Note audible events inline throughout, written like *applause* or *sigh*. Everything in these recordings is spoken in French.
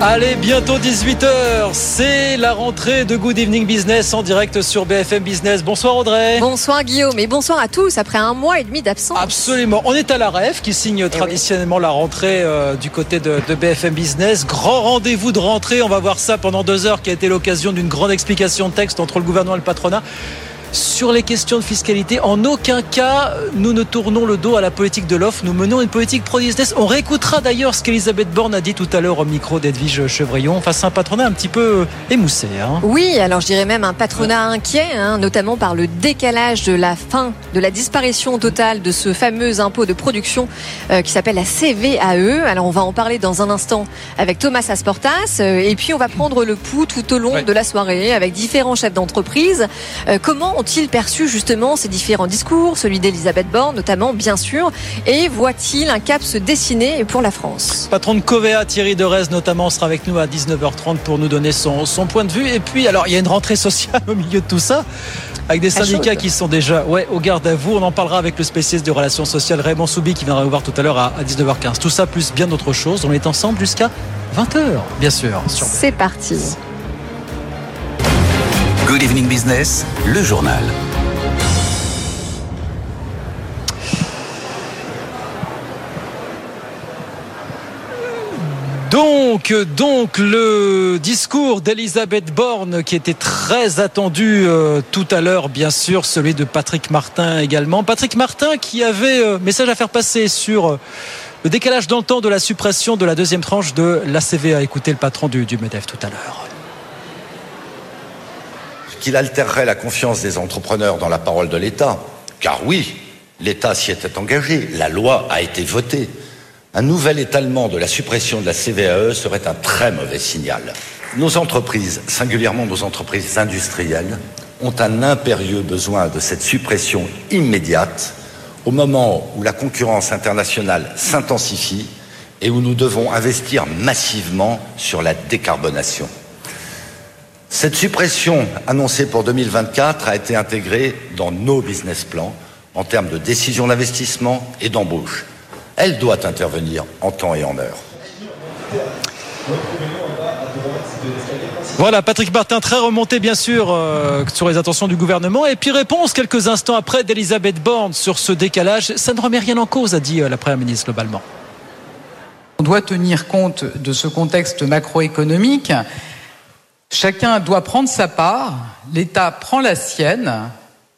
Allez, bientôt 18h, c'est la rentrée de Good Evening Business en direct sur BFM Business. Bonsoir Audrey. Bonsoir Guillaume et bonsoir à tous après un mois et demi d'absence. Absolument. On est à la REF qui signe traditionnellement la rentrée euh, du côté de, de BFM Business. Grand rendez-vous de rentrée. On va voir ça pendant deux heures qui a été l'occasion d'une grande explication de texte entre le gouvernement et le patronat sur les questions de fiscalité. En aucun cas, nous ne tournons le dos à la politique de l'offre. Nous menons une politique pro-business. On réécoutera d'ailleurs ce qu'Elisabeth Borne a dit tout à l'heure au micro d'Edwige Chevrillon face à un patronat un petit peu émoussé. Hein. Oui, alors je dirais même un patronat inquiet, hein, notamment par le décalage de la fin, de la disparition totale de ce fameux impôt de production euh, qui s'appelle la CVAE. Alors on va en parler dans un instant avec Thomas Asportas. Euh, et puis on va prendre le pouls tout au long Ouais. de la soirée avec différents chefs d'entreprise. Euh, comment ont-ils perçu justement ces différents discours, celui d'Elisabeth Borne notamment, bien sûr, et voit-il un cap se dessiner pour la France? Patron de Covea, Thierry Derez notamment, sera avec nous à 19h30 pour nous donner son, son point de vue. Et puis, alors, il y a une rentrée sociale *laughs* au milieu de tout ça. Avec des syndicats qui sont déjà ouais, au garde à vous. On en parlera avec le spécialiste de relations sociales Raymond Soubi qui viendra nous voir tout à l'heure à, à 19h15. Tout ça plus bien d'autres choses. On est ensemble jusqu'à 20h, bien sûr. C'est parti. Good evening business, le journal. Donc, le discours d'Elisabeth Borne qui était très attendu euh, tout à l'heure, bien sûr, celui de Patrick Martin également. Patrick Martin qui avait euh, message à faire passer sur euh, le décalage dans le temps de la suppression de la deuxième tranche de l'ACV. À écouter le patron du MEDEF tout à l'heure. Qu'il altérerait la confiance des entrepreneurs dans la parole de l'État. Car oui, l'État s'y était engagé, la loi a été votée. Un nouvel étalement de la suppression de la CVAE serait un très mauvais signal. Nos entreprises, singulièrement nos entreprises industrielles, ont un impérieux besoin de cette suppression immédiate au moment où la concurrence internationale s'intensifie et où nous devons investir massivement sur la décarbonation. Cette suppression annoncée pour 2024 a été intégrée dans nos business plans en termes de décision d'investissement et d'embauche. Elle doit intervenir en temps et en heure. Voilà, Patrick Martin très remonté bien sûr euh, sur les intentions du gouvernement. Et puis réponse quelques instants après d'Elisabeth Borne sur ce décalage. Ça ne remet rien en cause, a dit euh, la Première ministre globalement. On doit tenir compte de ce contexte macroéconomique. Chacun doit prendre sa part. L'État prend la sienne,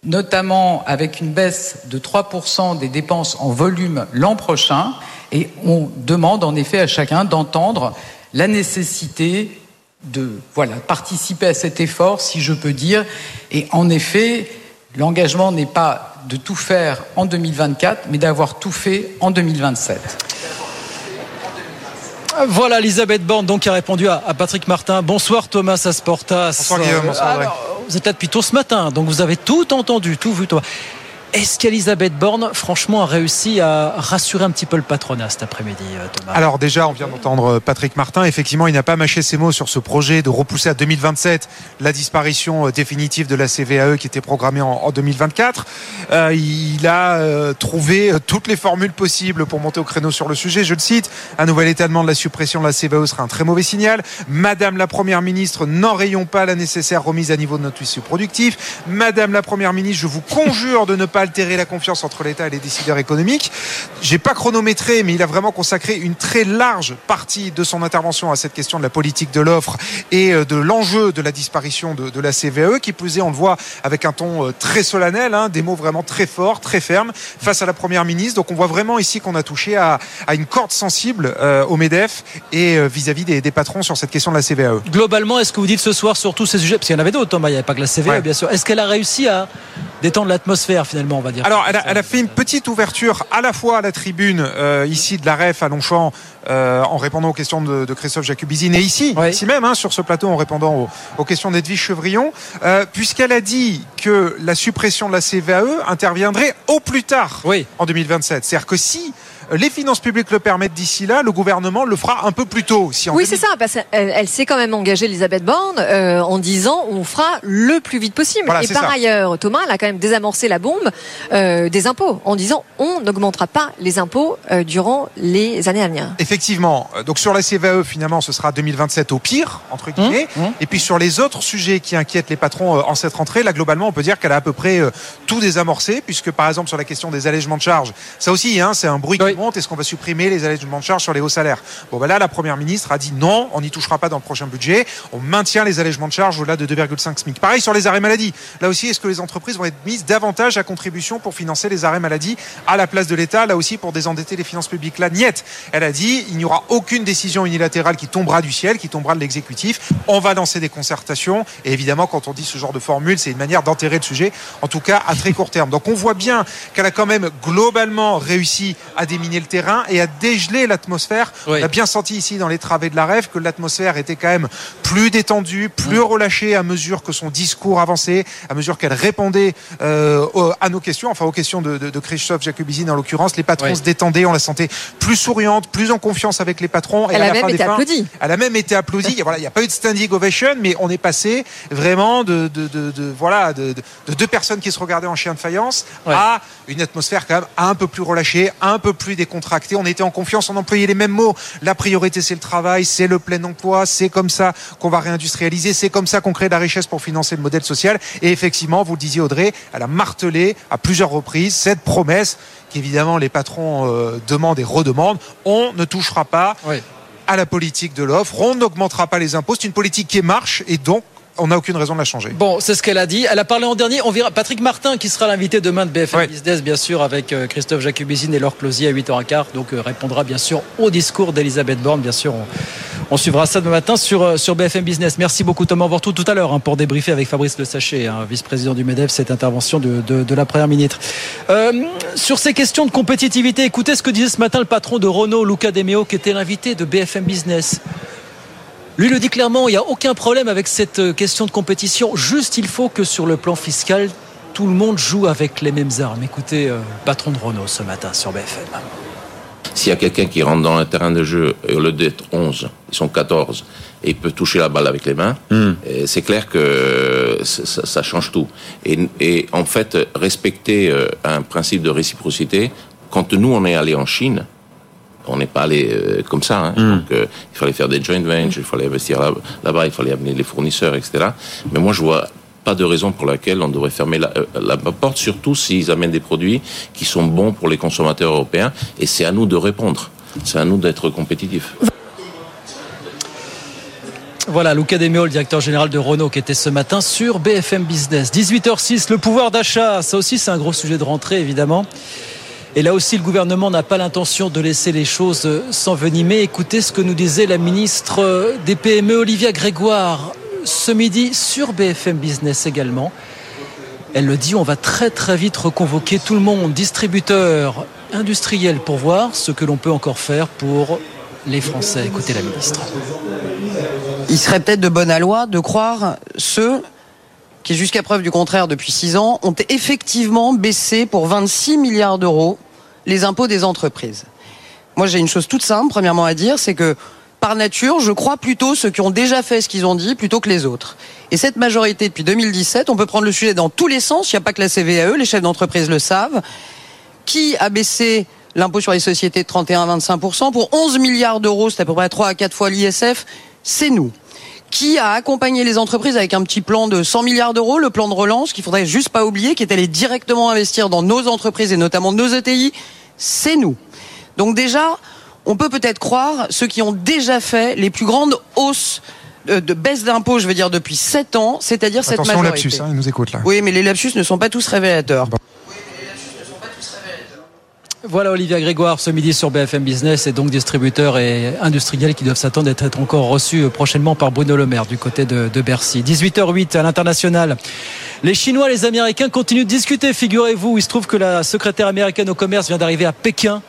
notamment avec une baisse de 3% des dépenses en volume l'an prochain. Et on demande en effet à chacun d'entendre la nécessité de voilà, participer à cet effort, si je peux dire. Et en effet, l'engagement n'est pas de tout faire en 2024, mais d'avoir tout fait en 2027. Voilà Elisabeth Borne donc qui a répondu à, à Patrick Martin. Bonsoir Thomas Asportas. Bonsoir, Guillaume. Bonsoir, Audrey. Alors, vous êtes là depuis tôt ce matin, donc vous avez tout entendu, tout vu. Thomas. Est-ce qu'Elisabeth Borne, franchement, a réussi à rassurer un petit peu le patronat cet après-midi, euh, Thomas? Alors déjà, on vient d'entendre Patrick Martin. Effectivement, il n'a pas mâché ses mots sur ce projet de repousser à 2027 la disparition euh, définitive de la CVAE qui était programmée en, en 2024. Euh, il a euh, trouvé euh, toutes les formules possibles pour monter au créneau sur le sujet. Je le cite, un nouvel étalement de la suppression de la CVAE serait un très mauvais signal. Madame la Première ministre, n'enrayons pas la nécessaire remise à niveau de notre tissu productif. Madame la Première ministre, je vous conjure de ne pas altérer la confiance entre l'État et les décideurs économiques. J'ai pas chronométré, mais il a vraiment consacré une très large partie de son intervention à cette question de la politique de l'offre et euh, de l'enjeu de la disparition de, de la CVAE, qui plus est, on le voit avec un ton euh, très solennel, hein, des mots vraiment très forts, très fermes, face à la Première ministre. Donc on voit vraiment ici qu'on a touché à, à une corde sensible euh, au MEDEF et euh, vis-à-vis des, des patrons sur cette question de la CVAE. Globalement, est-ce que vous dites ce soir sur tous ces sujets, parce qu'il y en avait d'autres, Thomas, il n'y avait pas que la Ouais. bien sûr, est-ce qu'elle a réussi à détendre l'atmosphère finalement? Finalement, on va dire. Alors, elle a, elle a fait une petite ouverture à la fois à la tribune euh, ici de la REF à Longchamp euh, en répondant aux questions de, de Christophe Jacubizine et ici, Oui. ici même hein, sur ce plateau en répondant aux, aux questions d'Edwige Chevrillon, euh, puisqu'elle a dit que la suppression de la CVAE interviendrait au plus tard Oui. en 2027. C'est-à-dire que si les finances publiques le permettent d'ici là, le gouvernement le fera un peu plus tôt. Si Oui, 2000 c'est ça, parce qu'elle elle s'est quand même engagée, Elisabeth Borne, euh, en disant on fera le plus vite possible. Voilà, Et par ça. ailleurs, Thomas, elle a quand même désamorcé la bombe euh, des impôts, en disant on n'augmentera pas les impôts euh, durant les années à venir. Effectivement. Euh, Donc sur la CVAE, finalement, ce sera 2027 au pire, entre guillemets. Mmh, mmh. Et puis sur les autres sujets qui inquiètent les patrons euh, en cette rentrée, là, globalement, on peut dire qu'elle a à peu près euh, tout désamorcé, puisque par exemple sur la question des allègements de charges, ça aussi, hein, c'est un bruit Oui. Est-ce qu'on va supprimer les allègements de charges sur les hauts salaires? Bon, ben là, la première ministre a dit non, on n'y touchera pas dans le prochain budget. On maintient les allègements de charges au-delà de 2,5 SMIC. Pareil sur les arrêts maladie. Là aussi, est-ce que les entreprises vont être mises davantage à contribution pour financer les arrêts maladie à la place de l'État, là aussi pour désendetter les finances publiques? Là, niette. Elle a dit il n'y aura aucune décision unilatérale qui tombera du ciel, qui tombera de l'exécutif. On va lancer des concertations. Et évidemment, quand on dit ce genre de formule, c'est une manière d'enterrer le sujet, en tout cas à très court terme. Donc on voit bien qu'elle a quand même globalement réussi à déminer le terrain et à dégeler l'atmosphère. Oui. On a bien senti ici dans les travées de la rêve que l'atmosphère était quand même plus détendue, plus relâchée à mesure que son discours avançait, à mesure qu'elle répondait euh, à nos questions, enfin aux questions de, de, de Christophe Jacobizine en l'occurrence. Les patrons Oui. se détendaient, on la sentait plus souriante, plus en confiance avec les patrons. Et Elle à a la même fin été applaudie. elle a même été applaudie. Voilà, il n'y a pas eu de standing ovation, mais on est passé vraiment de, de, de, de- voilà de, de- de deux personnes qui se regardaient en chien de faïence Ouais. à une atmosphère quand même un peu plus relâchée, un peu plus décontractée. On était en confiance, on employait les mêmes mots. La priorité, c'est le travail, c'est le plein emploi, c'est comme ça qu'on va réindustrialiser, c'est comme ça qu'on crée de la richesse pour financer le modèle social. Et effectivement, vous le disiez Audrey, elle a martelé à plusieurs reprises cette promesse qu'évidemment les patrons euh, demandent et redemandent. On ne touchera pas Oui. à la politique de l'offre. On n'augmentera pas les impôts. C'est une politique qui marche et donc on n'a aucune raison de la changer. Bon, c'est ce qu'elle a dit. Elle a parlé en dernier. On verra Patrick Martin qui sera l'invité demain de BFM Ouais. Business, bien sûr, avec euh, Christophe Jacubizine et Laure Closier à 8h15. Donc, euh, répondra bien sûr au discours d'Elisabeth Borne. Bien sûr, on, on suivra ça demain matin sur, euh, sur BFM Business. Merci beaucoup, Thomas. On vous retrouve tout à l'heure hein, pour débriefer avec Fabrice Le Sachet, hein, vice-président du MEDEF, cette intervention de, de, de la première ministre. Euh, sur ces questions de compétitivité, écoutez ce que disait ce matin le patron de Renault, Luca De Meo, qui était l'invité de BFM Business. Lui le dit clairement, il n'y a aucun problème avec cette euh, question de compétition. Juste, il faut que sur le plan fiscal, tout le monde joue avec les mêmes armes. Écoutez, euh, patron de Renault ce matin sur BFM. S'il y a quelqu'un qui rentre dans le terrain de jeu et au lieu d'être 11, ils sont 14 et il peut toucher la balle avec les mains, et c'est clair que ça, ça- change tout. Et, et en fait, respecter euh, un principe de réciprocité, quand nous on est allé en Chine, on n'est pas allé euh, comme ça. hein. Donc, euh, il fallait faire des joint ventures, il fallait investir là- là-bas, il fallait amener les fournisseurs, etc. Mais moi, je vois pas de raison pour laquelle on devrait fermer la, euh, la porte, surtout s'ils amènent des produits qui sont bons pour les consommateurs européens. Et c'est à nous de répondre. C'est à nous d'être compétitifs. Voilà, Luca De Meo, le directeur général de Renault, qui était ce matin sur BFM Business. 18h06, le pouvoir d'achat, ça aussi c'est un gros sujet de rentrée, évidemment. Et là aussi, le gouvernement n'a pas l'intention de laisser les choses euh, s'envenimer. Écoutez ce que nous disait la ministre euh, des PME, Olivia Grégoire, ce midi sur BFM Business également. Elle le dit, on va très très vite reconvoquer tout le monde, distributeurs, industriels, pour voir ce que l'on peut encore faire pour les Français. Écoutez la ministre. il serait peut-être de bonne loi de croire ceux qui, jusqu'à preuve du contraire depuis six ans, ont effectivement baissé pour 26 milliards d'euros les impôts des entreprises. Moi, j'ai une chose toute simple, premièrement, à dire, c'est que par nature, je crois plutôt ceux qui ont déjà fait ce qu'ils ont dit plutôt que les autres. Et cette majorité, depuis 2017, on peut prendre le sujet dans tous les sens, il n'y a pas que la CVAE, les chefs d'entreprise le savent, qui a baissé l'impôt sur les sociétés de 31 à 25% pour 11 milliards d'euros, c'est à peu près 3 à 4 fois l'ISF, c'est nous. Qui a accompagné les entreprises avec un petit plan de 100 milliards d'euros, le plan de relance, qu'il faudrait juste pas oublier, qui est allé directement investir dans nos entreprises et notamment nos ETI, c'est nous. Donc déjà, on peut peut-être croire ceux qui ont déjà fait les plus grandes hausses de baisse d'impôts, je veux dire, depuis 7 ans, c'est-à-dire cette Attention majorité. lapsus, hein, il nous écoute là. Oui, mais les lapsus ne sont pas tous révélateurs. Voilà Olivia Grégoire ce midi sur BFM Business et donc distributeurs et industriels qui doivent s'attendre à être encore reçus prochainement par Bruno Le Maire du côté de, de Bercy. 18h08 à l'international. Les Chinois, les Américains continuent de discuter, figurez-vous. Il se trouve que la secrétaire américaine au commerce vient d'arriver à Pékin.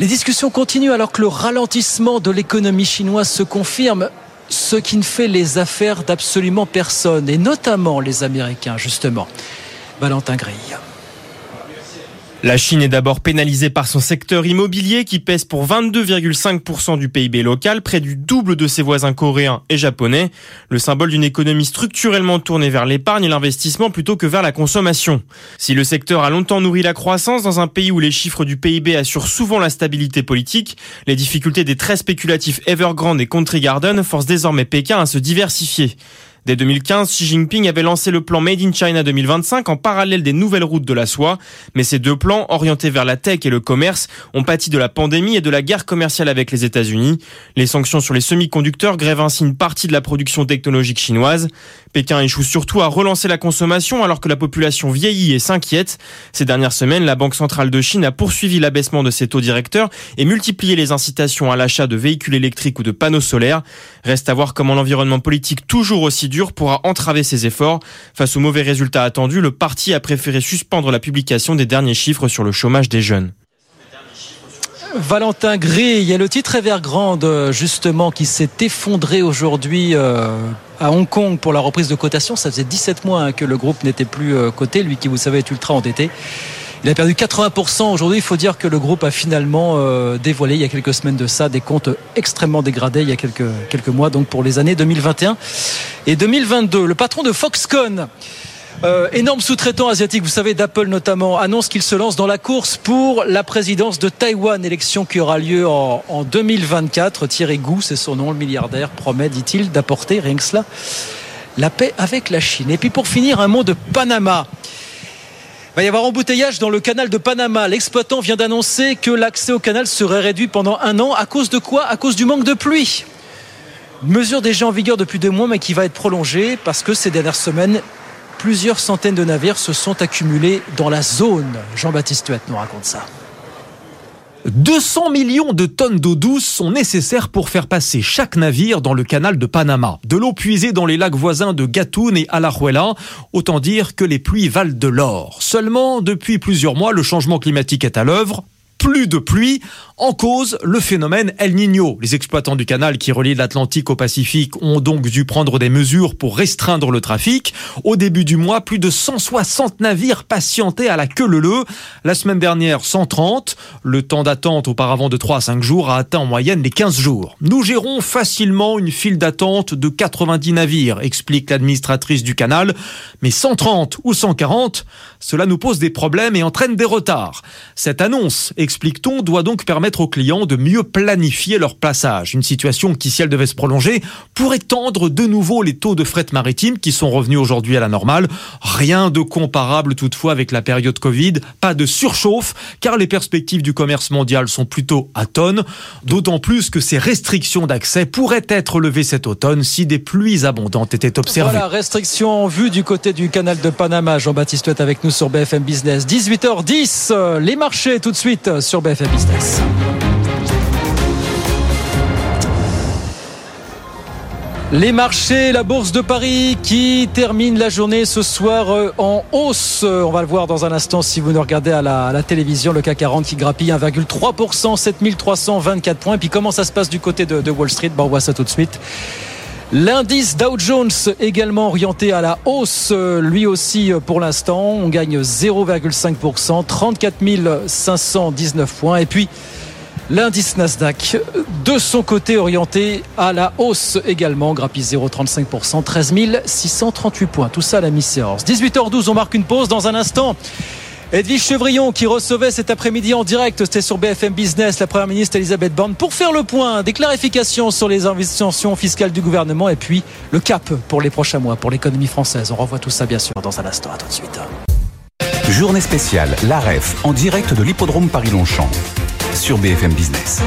Les discussions continuent alors que le ralentissement de l'économie chinoise se confirme, ce qui ne fait les affaires d'absolument personne, et notamment les Américains, justement. Valentin Grille. La Chine est d'abord pénalisée par son secteur immobilier qui pèse pour 22,5% du PIB local, près du double de ses voisins coréens et japonais, le symbole d'une économie structurellement tournée vers l'épargne et l'investissement plutôt que vers la consommation. Si le secteur a longtemps nourri la croissance dans un pays où les chiffres du PIB assurent souvent la stabilité politique, les difficultés des très spéculatifs Evergrande et Country Garden forcent désormais Pékin à se diversifier. Dès 2015, Xi Jinping avait lancé le plan Made in China 2025 en parallèle des nouvelles routes de la soie. Mais ces deux plans, orientés vers la tech et le commerce, ont pâti de la pandémie et de la guerre commerciale avec les États-Unis. Les sanctions sur les semi-conducteurs grèvent ainsi une partie de la production technologique chinoise. Pékin échoue surtout à relancer la consommation alors que la population vieillit et s'inquiète. Ces dernières semaines, la Banque centrale de Chine a poursuivi l'abaissement de ses taux directeurs et multiplié les incitations à l'achat de véhicules électriques ou de panneaux solaires. Reste à voir comment l'environnement politique toujours aussi dur pourra entraver ces efforts. Face aux mauvais résultats attendus, le parti a préféré suspendre la publication des derniers chiffres sur le chômage des jeunes. Valentin Gris, il y a le titre Evergrande justement qui s'est effondré aujourd'hui euh, à Hong Kong pour la reprise de cotation. Ça faisait 17 mois hein, que le groupe n'était plus euh, coté, lui qui vous savez est ultra endetté. Il a perdu 80% aujourd'hui. Il faut dire que le groupe a finalement euh, dévoilé il y a quelques semaines de ça des comptes extrêmement dégradés il y a quelques, quelques mois, donc pour les années 2021 et 2022. Le patron de Foxconn euh, énorme sous-traitant asiatique, vous savez, d'Apple notamment, annonce qu'il se lance dans la course pour la présidence de Taïwan, élection qui aura lieu en, en 2024. Thierry Gou, c'est son nom, le milliardaire, promet, dit-il, d'apporter, rien que cela, la paix avec la Chine. Et puis pour finir, un mot de Panama. Il va y avoir embouteillage dans le canal de Panama. L'exploitant vient d'annoncer que l'accès au canal serait réduit pendant un an. À cause de quoi? À cause du manque de pluie. Mesure déjà en vigueur depuis deux mois, mais qui va être prolongée parce que ces dernières semaines, plusieurs centaines de navires se sont accumulés dans la zone. Jean-Baptiste Huette nous raconte ça. 200 millions de tonnes d'eau douce sont nécessaires pour faire passer chaque navire dans le canal de Panama. De l'eau puisée dans les lacs voisins de Gatun et Alajuela, autant dire que les pluies valent de l'or. Seulement, depuis plusieurs mois, le changement climatique est à l'œuvre plus de pluie. En cause, le phénomène El Niño. Les exploitants du canal qui relie l'Atlantique au Pacifique ont donc dû prendre des mesures pour restreindre le trafic. Au début du mois, plus de 160 navires patientaient à la queue leu La semaine dernière, 130. Le temps d'attente auparavant de 3 à 5 jours a atteint en moyenne les 15 jours. Nous gérons facilement une file d'attente de 90 navires, explique l'administratrice du canal. Mais 130 ou 140, cela nous pose des problèmes et entraîne des retards. Cette annonce, explique-t-on, doit donc permettre aux clients de mieux planifier leur passage. Une situation qui, si elle devait se prolonger, pourrait tendre de nouveau les taux de fret maritime qui sont revenus aujourd'hui à la normale. Rien de comparable toutefois avec la période Covid. Pas de surchauffe, car les perspectives du commerce mondial sont plutôt à tonnes. D'autant plus que ces restrictions d'accès pourraient être levées cet automne si des pluies abondantes étaient observées. Voilà, restriction en vue du côté du canal de Panama. Jean-Baptiste est avec nous sur BFM Business. 18h10, les marchés tout de suite sur BFM Business. Les marchés, la bourse de Paris qui termine la journée ce soir euh, en hausse. On va le voir dans un instant si vous nous regardez à la, télévision. Le CAC 40 qui grappille 1,3%, 7324 points. Et puis comment ça se passe du côté de, Wall Street? Bon, On voit ça tout de suite. L'indice Dow Jones également orienté à la hausse, lui aussi pour l'instant. On gagne 0,5%, 34 519 points. Et puis l'indice Nasdaq de son côté orienté à la hausse également, grappille 0,35%, 13 638 points. Tout ça à la mi-séance. 18h12, on marque une pause dans un instant. Edwige Chevrillon qui recevait cet après-midi en direct, c'était sur BFM Business, la Première ministre Elisabeth Borne, pour faire le point, des clarifications sur les investissements fiscales du gouvernement et puis le cap pour les prochains mois, pour l'économie française. On revoit tout ça bien sûr dans un instant. À tout de suite. Journée spéciale, l'AREF, en direct de l'hippodrome Paris-Longchamp, sur BFM Business.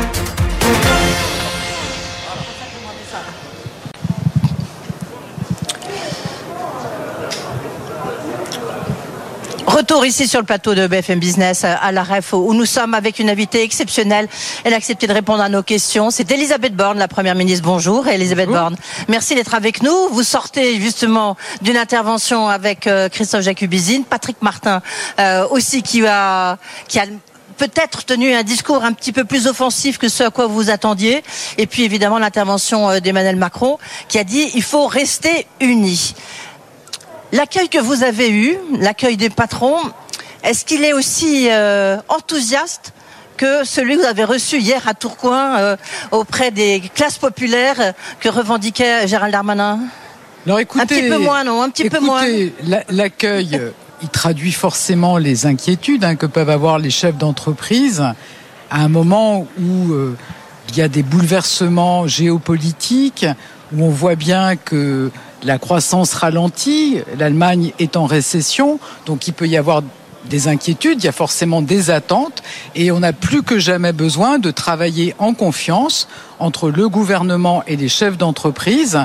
Retour ici sur le plateau de BFM Business à la REF où nous sommes avec une invitée exceptionnelle. Elle a accepté de répondre à nos questions. C'est Elisabeth Borne, la première ministre. Bonjour, Elisabeth Borne. Merci d'être avec nous. Vous sortez justement d'une intervention avec euh, Christophe Jacubizine, Patrick Martin euh, aussi qui a qui a peut-être tenu un discours un petit peu plus offensif que ce à quoi vous attendiez. Et puis évidemment l'intervention euh, d'Emmanuel Macron qui a dit il faut rester unis. L'accueil que vous avez eu, l'accueil des patrons, est-ce qu'il est aussi euh, enthousiaste que celui que vous avez reçu hier à Tourcoing euh, auprès des classes populaires que revendiquait Gérald Darmanin? Alors écoutez, un petit peu moins, non Un petit peu moins. L'accueil, il traduit forcément les inquiétudes hein, que peuvent avoir les chefs d'entreprise à un moment où euh, il y a des bouleversements géopolitiques, où on voit bien que la croissance ralentit, l'Allemagne est en récession, donc il peut y avoir des inquiétudes, il y a forcément des attentes, et on a plus que jamais besoin de travailler en confiance entre le gouvernement et les chefs d'entreprise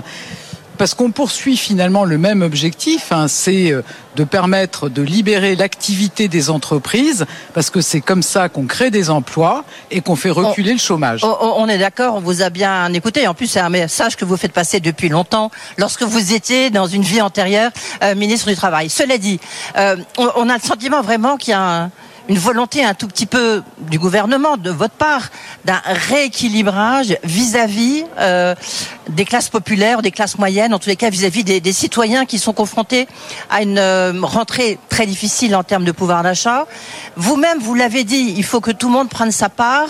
parce qu'on poursuit finalement le même objectif, hein, c'est euh, de permettre de libérer l'activité des entreprises, parce que c'est comme ça qu'on crée des emplois et qu'on fait reculer on, le chômage. On, on est d'accord, on vous a bien écouté. En plus, c'est un message que vous faites passer depuis longtemps, lorsque vous étiez dans une vie antérieure euh, ministre du Travail. Cela dit, euh, on, on, a le sentiment vraiment qu'il y a un une volonté un tout petit peu du gouvernement, de votre part, d'un rééquilibrage vis-à-vis euh, des classes populaires, des classes moyennes, en tous les cas vis-à-vis des, des, citoyens qui sont confrontés à une euh, rentrée très difficile en termes de pouvoir d'achat. Vous-même, vous, l'avez dit, il faut que tout le monde prenne sa part.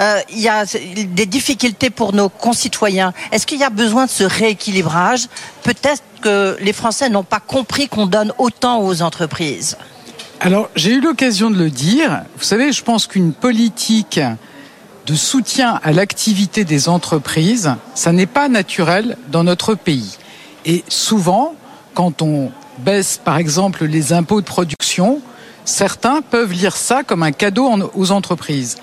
Euh, il y a des difficultés pour nos concitoyens. Est-ce qu'il y a besoin de ce rééquilibrage? Peut-être que les Français n'ont pas compris qu'on donne autant aux entreprises. Alors, j'ai eu l'occasion de le dire. Vous savez, je pense qu'une politique de soutien à l'activité des entreprises, ça n'est pas naturel dans notre pays. Et souvent, quand on baisse, par exemple, les impôts de production, certains peuvent lire ça comme un cadeau aux entreprises.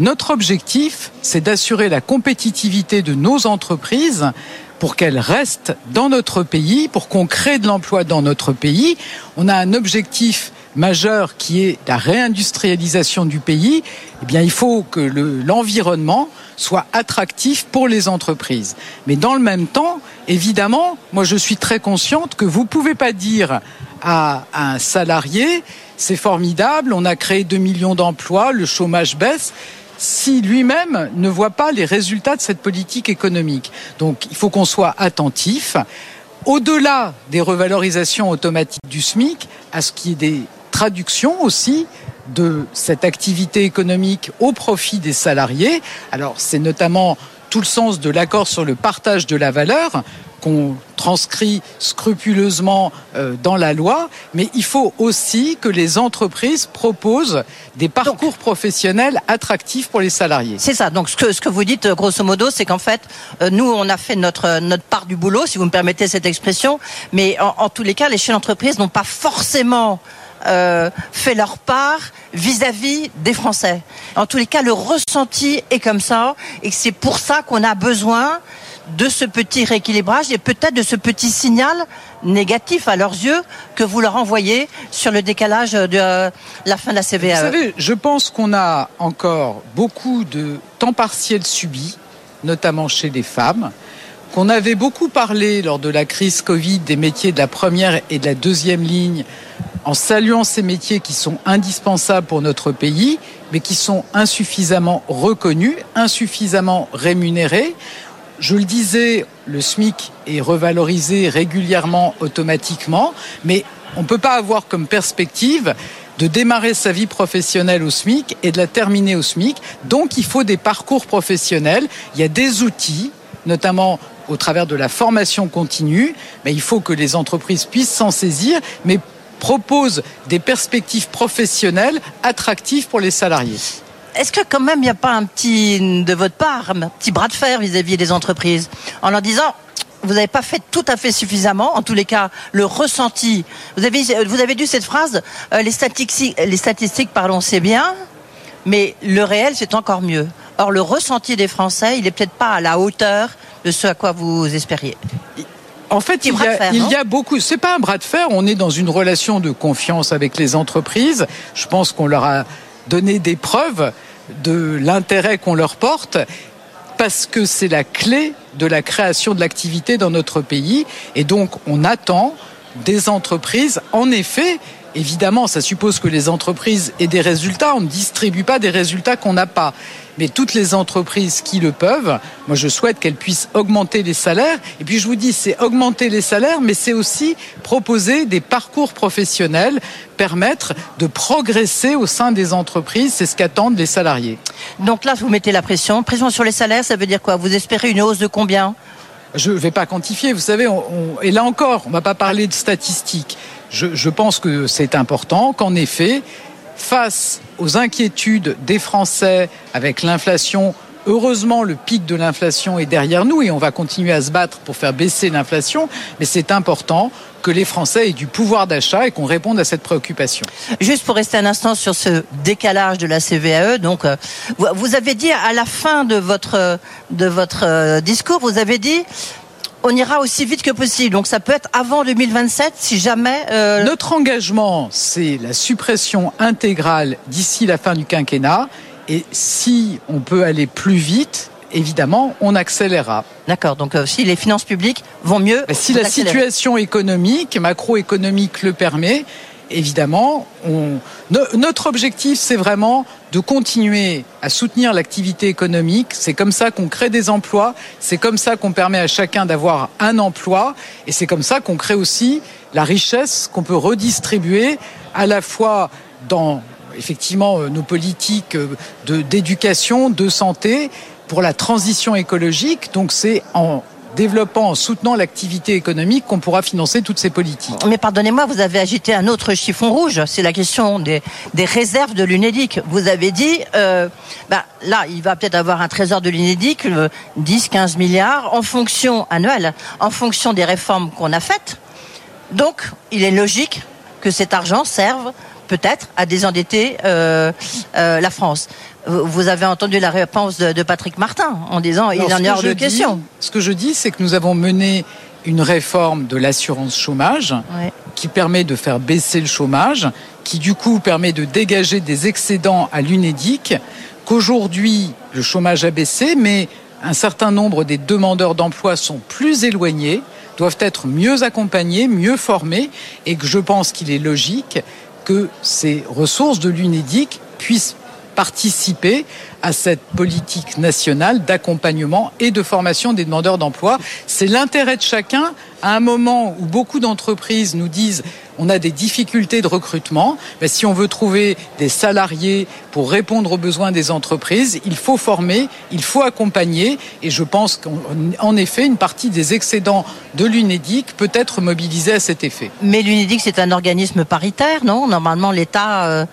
Notre objectif, c'est d'assurer la compétitivité de nos entreprises pour qu'elles restent dans notre pays, pour qu'on crée de l'emploi dans notre pays. On a un objectif majeur qui est la réindustrialisation du pays, eh bien, il faut que l'environnement soit attractif pour les entreprises. Mais dans le même temps, évidemment, moi je suis très consciente que vous ne pouvez pas dire à un salarié c'est formidable, on a créé 2 millions d'emplois, le chômage baisse si lui-même ne voit pas les résultats de cette politique économique. Donc il faut qu'on soit attentif au-delà des revalorisations automatiques du SMIC, à ce qui est des traduction aussi de cette activité économique au profit des salariés. Alors c'est notamment tout le sens de l'accord sur le partage de la valeur qu'on transcrit scrupuleusement euh, dans la loi, mais il faut aussi que les entreprises proposent des parcours donc, professionnels attractifs pour les salariés. C'est ça. Donc ce que, ce que vous dites, grosso modo, c'est qu'en fait, euh, nous, on a fait notre, notre part du boulot, si vous me permettez cette expression, mais en, en tous les cas, les chefs d'entreprise n'ont pas forcément euh, fait leur part vis-à-vis -vis des Français. En tous les cas, le ressenti est comme ça, et c'est pour ça qu'on a besoin de ce petit rééquilibrage et peut-être de ce petit signal négatif à leurs yeux que vous leur envoyez sur le décalage de la fin de la CVAE. Vous savez, je pense qu'on a encore beaucoup de temps partiel subi, notamment chez les femmes qu'on avait beaucoup parlé lors de la crise Covid des métiers de la première et de la deuxième ligne en saluant ces métiers qui sont indispensables pour notre pays, mais qui sont insuffisamment reconnus, insuffisamment rémunérés. Je le disais, le SMIC est revalorisé régulièrement automatiquement, mais on ne peut pas avoir comme perspective de démarrer sa vie professionnelle au SMIC et de la terminer au SMIC. Donc il faut des parcours professionnels, il y a des outils, notamment au travers de la formation continue, mais il faut que les entreprises puissent s'en saisir, mais propose des perspectives professionnelles attractives pour les salariés. Est-ce que quand même il n'y a pas un petit, de votre part, un petit bras de fer vis-à-vis -vis des entreprises en leur disant vous n'avez pas fait tout à fait suffisamment, en tous les cas, le ressenti. Vous avez, vous avez dû cette phrase, euh, les statistiques, les statistiques, pardon, c'est bien, mais le réel, c'est encore mieux. Or, le ressenti des Français, il n'est peut-être pas à la hauteur de ce à quoi vous espériez. En fait, il y, a, il y a beaucoup. C'est pas un bras de fer. On est dans une relation de confiance avec les entreprises. Je pense qu'on leur a donné des preuves de l'intérêt qu'on leur porte parce que c'est la clé de la création de l'activité dans notre pays. Et donc, on attend des entreprises, en effet, Évidemment, ça suppose que les entreprises aient des résultats. On ne distribue pas des résultats qu'on n'a pas. Mais toutes les entreprises qui le peuvent, moi je souhaite qu'elles puissent augmenter les salaires. Et puis je vous dis, c'est augmenter les salaires, mais c'est aussi proposer des parcours professionnels, permettre de progresser au sein des entreprises. C'est ce qu'attendent les salariés. Donc là, vous mettez la pression. Pression sur les salaires, ça veut dire quoi? Vous espérez une hausse de combien? Je ne vais pas quantifier, vous savez, et là encore, on ne va pas parler de statistiques je, pense que c'est important qu'en effet, face aux inquiétudes des Français avec l'inflation, heureusement le pic de l'inflation est derrière nous et on va continuer à se battre pour faire baisser l'inflation, mais c'est important que les Français aient du pouvoir d'achat et qu'on réponde à cette préoccupation. Juste pour rester un instant sur ce décalage de la CVAE, donc euh, vous avez dit à la fin de votre de votre euh, discours, vous avez dit on ira aussi vite que possible. Donc ça peut être avant 2027 si jamais. Euh, Notre engagement, c'est la suppression intégrale d'ici la fin du quinquennat. Et si on peut aller plus vite, évidemment, on accélérera. D'accord. Donc, euh, si les finances publiques vont mieux. Si la situation économique, macroéconomique le permet, évidemment, notre objectif, c'est vraiment de continuer à soutenir l'activité économique. C'est comme ça qu'on crée des emplois, c'est comme ça qu'on permet à chacun d'avoir un emploi, et c'est comme ça qu'on crée aussi la richesse qu'on peut redistribuer à la fois dans effectivement euh, nos politiques euh, d'éducation, de santé, pour la transition écologique. Donc c'est en développant, en soutenant l'activité économique qu'on pourra financer toutes ces politiques. Mais pardonnez-moi, vous avez agité un autre chiffon rouge, c'est la question des, réserves de l'UNEDIC. Vous avez dit, euh, bah, là, il va peut-être avoir un trésor de l'UNEDIC, 10, 15 milliards, en fonction annuelle, en fonction des réformes qu'on a faites. Donc, il est logique que cet argent serve peut-être à désendetter euh, euh, la France. Vous avez entendu la réponse de, Patrick Martin en disant il en est hors de question. Ce que je dis, c'est que nous avons mené une réforme de l'assurance chômage qui permet de faire baisser le chômage, qui du coup permet de dégager des excédents à l'UNEDIC, qu'aujourd'hui le chômage a baissé, mais un certain nombre des demandeurs d'emploi sont plus éloignés, doivent être mieux accompagnés, mieux formés, et que je pense qu'il est logique que ces ressources de l'UNEDIC puissent participer à cette politique nationale d'accompagnement et de formation des demandeurs d'emploi. C'est l'intérêt de chacun à un moment où beaucoup d'entreprises nous disent on a des difficultés de recrutement, mais si on veut trouver des salariés pour répondre aux besoins des entreprises, il faut former, il faut accompagner, et je pense qu'en effet, une partie des excédents de l'UNEDIC peut être mobilisée à cet effet. Mais l'UNEDIC, c'est un organisme paritaire, non? Normalement, l'État, euh,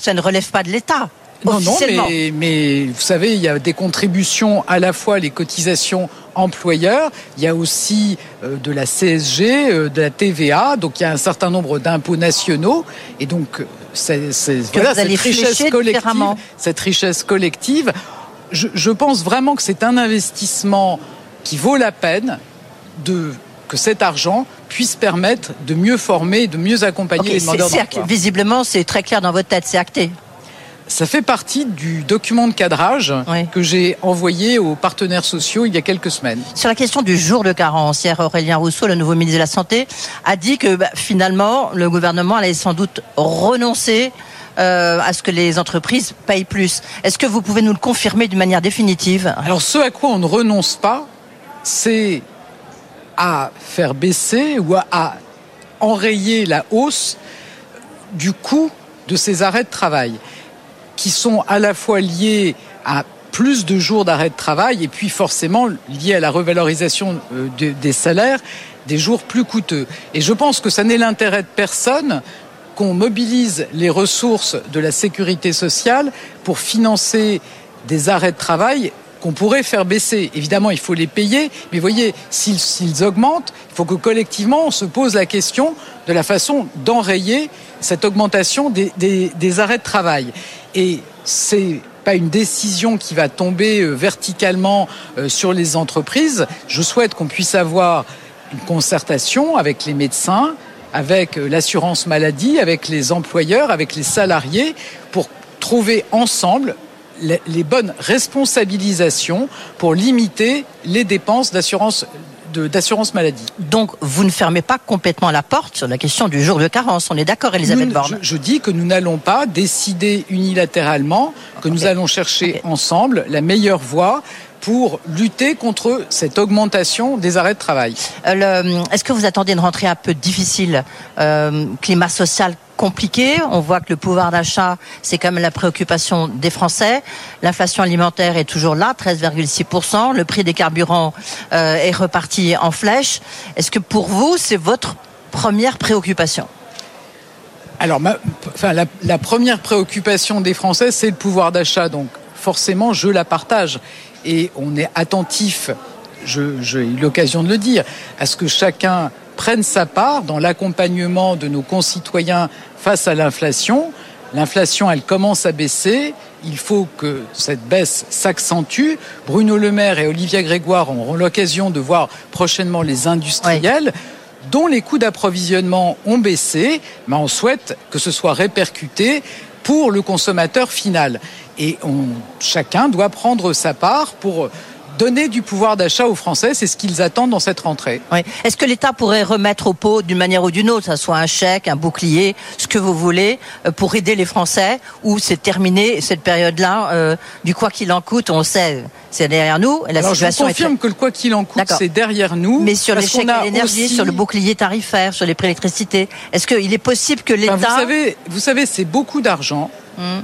ça ne relève pas de l'État. Non, non, mais, mais, vous savez, il y a des contributions à la fois les cotisations employeurs, il y a aussi euh, de la CSG, euh, de la TVA, donc il y a un certain nombre d'impôts nationaux, et donc c'est, voilà, cette richesse collective, cette richesse collective, je, je pense vraiment que c'est un investissement qui vaut la peine de que cet argent puisse permettre de mieux former, de mieux accompagner les demandeurs d'emploi. Visiblement, c'est très clair dans votre tête, c'est acté. Ça fait partie du document de cadrage que j'ai envoyé aux partenaires sociaux il y a quelques semaines. Sur la question du jour de carence, hier Aurélien Rousseau, le nouveau ministre de la Santé, a dit que bah, finalement le gouvernement allait sans doute renoncer euh, à ce que les entreprises payent plus. Est-ce que vous pouvez nous le confirmer d'une manière définitive? Alors ce à quoi on ne renonce pas, c'est à faire baisser ou à enrayer la hausse du coût de ces arrêts de travail qui sont à la fois liés à plus de jours d'arrêt de travail et puis forcément liés à la revalorisation euh, des salaires des jours plus coûteux. Et je pense que ça n'est l'intérêt de personne qu'on mobilise les ressources de la sécurité sociale pour financer des arrêts de travail qu'on pourrait faire baisser. Évidemment, il faut les payer, mais voyez, s'ils augmentent, il faut que collectivement on se pose la question de la façon d'enrayer cette augmentation des, arrêts de travail. Et c'est pas une décision qui va tomber euh, verticalement euh, sur les entreprises. Je souhaite qu'on puisse avoir une concertation avec les médecins, avec l'assurance maladie, avec les employeurs, avec les salariés, pour trouver ensemble les bonnes responsabilisations pour limiter les dépenses d'assurance d'assurance maladie. Donc, vous ne fermez pas complètement la porte sur la question du jour de carence. On est d'accord, Elisabeth Borne je, je, dis que nous n'allons pas décider unilatéralement, que nous allons chercher ensemble la meilleure voie pour lutter contre cette augmentation des arrêts de travail. Euh, Est-ce que vous attendez une rentrée un peu difficile euh, Climat social compliqué? On voit que le pouvoir d'achat, c'est quand même la préoccupation des Français. L'inflation alimentaire est toujours là, 13,6%. Le prix des carburants euh, est reparti en flèche. Est-ce que pour vous, c'est votre première préoccupation? Alors, ma, enfin, la, la, première préoccupation des Français, c'est le pouvoir d'achat. Donc, forcément, je la partage. Et on est attentif, j'ai eu l'occasion de le dire, à ce que chacun prenne sa part dans l'accompagnement de nos concitoyens face à l'inflation. L'inflation, elle commence à baisser. Il faut que cette baisse s'accentue. Bruno Le Maire et Olivia Grégoire auront l'occasion de voir prochainement les industriels. Dont les coûts d'approvisionnement ont baissé, mais on souhaite que ce soit répercuté pour le consommateur final. Et chacun doit prendre sa part pour donner du pouvoir d'achat aux Français, c'est ce qu'ils attendent dans cette rentrée. Oui. Est-ce que l'État pourrait remettre au pot d'une manière ou d'une autre, ça soit un chèque, un bouclier, ce que vous voulez, euh, pour aider les Français, ou c'est terminé cette période-là euh, du quoi qu'il en coûte, on sait, c'est derrière nous. La Alors situation je confirme est... que le quoi qu'il en coûte, c'est derrière nous. Mais sur les chèques aussi... sur le bouclier tarifaire, sur les prix d'électricité, est-ce qu'il est possible que l'État... Enfin, vous savez, vous savez c'est beaucoup d'argent. Hum.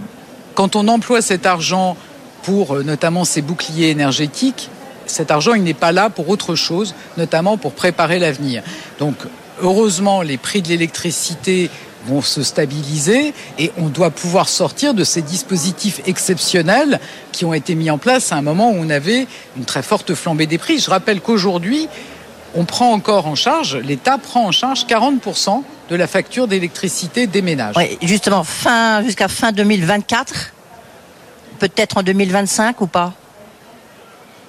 Quand on emploie cet argent pour notamment ces boucliers énergétiques, cet argent, il n'est pas là pour autre chose, notamment pour préparer l'avenir. Donc, heureusement, les prix de l'électricité vont se stabiliser et on doit pouvoir sortir de ces dispositifs exceptionnels qui ont été mis en place à un moment où on avait une très forte flambée des prix. Je rappelle qu'aujourd'hui, on prend encore en charge, l'État prend en charge 40% de la facture d'électricité des ménages. Justement, fin, jusqu'à fin 2024 Peut-être en 2025 ou pas?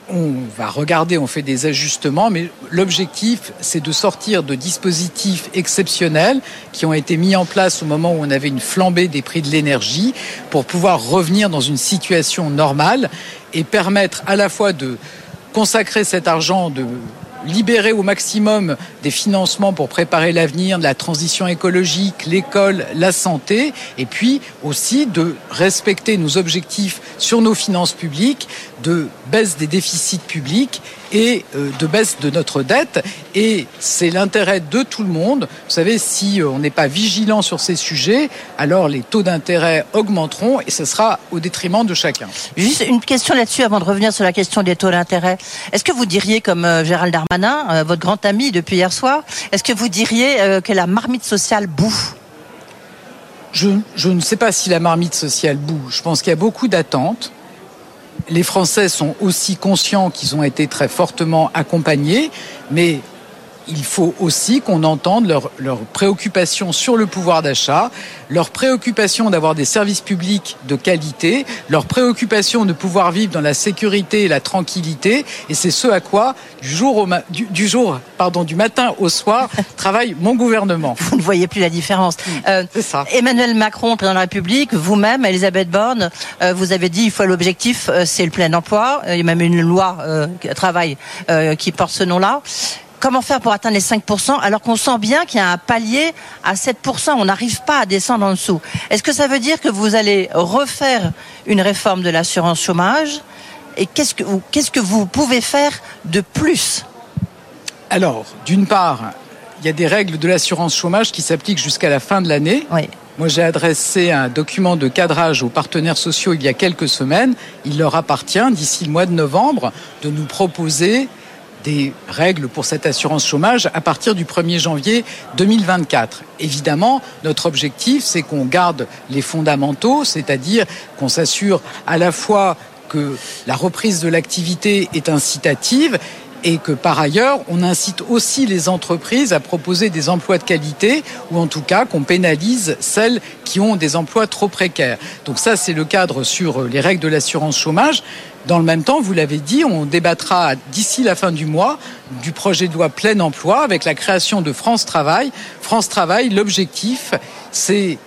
On va regarder, on fait des ajustements, mais l'objectif, c'est de sortir de dispositifs exceptionnels qui ont été mis en place au moment où on avait une flambée des prix de l'énergie pour pouvoir revenir dans une situation normale et permettre à la fois de consacrer cet argent de libérer au maximum des financements pour préparer l'avenir de la transition écologique, l'école, la santé, et puis aussi de respecter nos objectifs sur nos finances publiques, de baisse des déficits publics et euh, de baisse de notre dette. Et c'est l'intérêt de tout le monde. Vous savez, si on n'est pas vigilant sur ces sujets, alors les taux d'intérêt augmenteront et ce sera au détriment de chacun. Juste une question là-dessus avant de revenir sur la question des taux d'intérêt. Est-ce que vous diriez, comme euh, Gérald Darmanin, euh, votre grand ami depuis hier soir, est-ce que vous diriez que la marmite sociale bouffe? Je, je ne sais pas si la marmite sociale boue. Je pense qu'il y a beaucoup d'attentes les Français sont aussi conscients qu'ils ont été très fortement accompagnés, mais il faut aussi qu'on entende leurs leur préoccupations sur le pouvoir d'achat, leur préoccupation d'avoir des services publics de qualité, leur préoccupation de pouvoir vivre dans la sécurité et la tranquillité. Et c'est ce à quoi, du jour, au du, du, jour pardon, du matin au soir, *laughs* travaille mon gouvernement. Vous ne voyez plus la différence. Euh, ça. Emmanuel Macron, président de la République, vous-même, Elisabeth Borne, euh, vous avez dit il faut l'objectif, euh, c'est le plein emploi. Il y a même une loi euh, travail euh, qui porte ce nom-là comment faire pour atteindre les 5% alors qu'on sent bien qu'il y a un palier à 7%. On n'arrive pas à descendre en dessous. Est-ce que ça veut dire que vous allez refaire une réforme de l'assurance chômage Et qu'est-ce que, qu'est-ce que vous pouvez faire de plus? Alors, d'une part, il y a des règles de l'assurance chômage qui s'appliquent jusqu'à la fin de l'année. Oui. Moi, j'ai adressé un document de cadrage aux partenaires sociaux il y a quelques semaines. Il leur appartient, d'ici le mois de novembre, de nous proposer des règles pour cette assurance chômage à partir du 1er janvier 2024. Évidemment, notre objectif, c'est qu'on garde les fondamentaux, c'est-à-dire qu'on s'assure à la fois que la reprise de l'activité est incitative et que par ailleurs, on incite aussi les entreprises à proposer des emplois de qualité ou en tout cas qu'on pénalise celles qui ont des emplois trop précaires. Donc ça, c'est le cadre sur les règles de l'assurance chômage. Dans le même temps, vous l'avez dit, on débattra d'ici la fin du mois du projet de loi plein emploi avec la création de France Travail. France Travail, l'objectif, c'est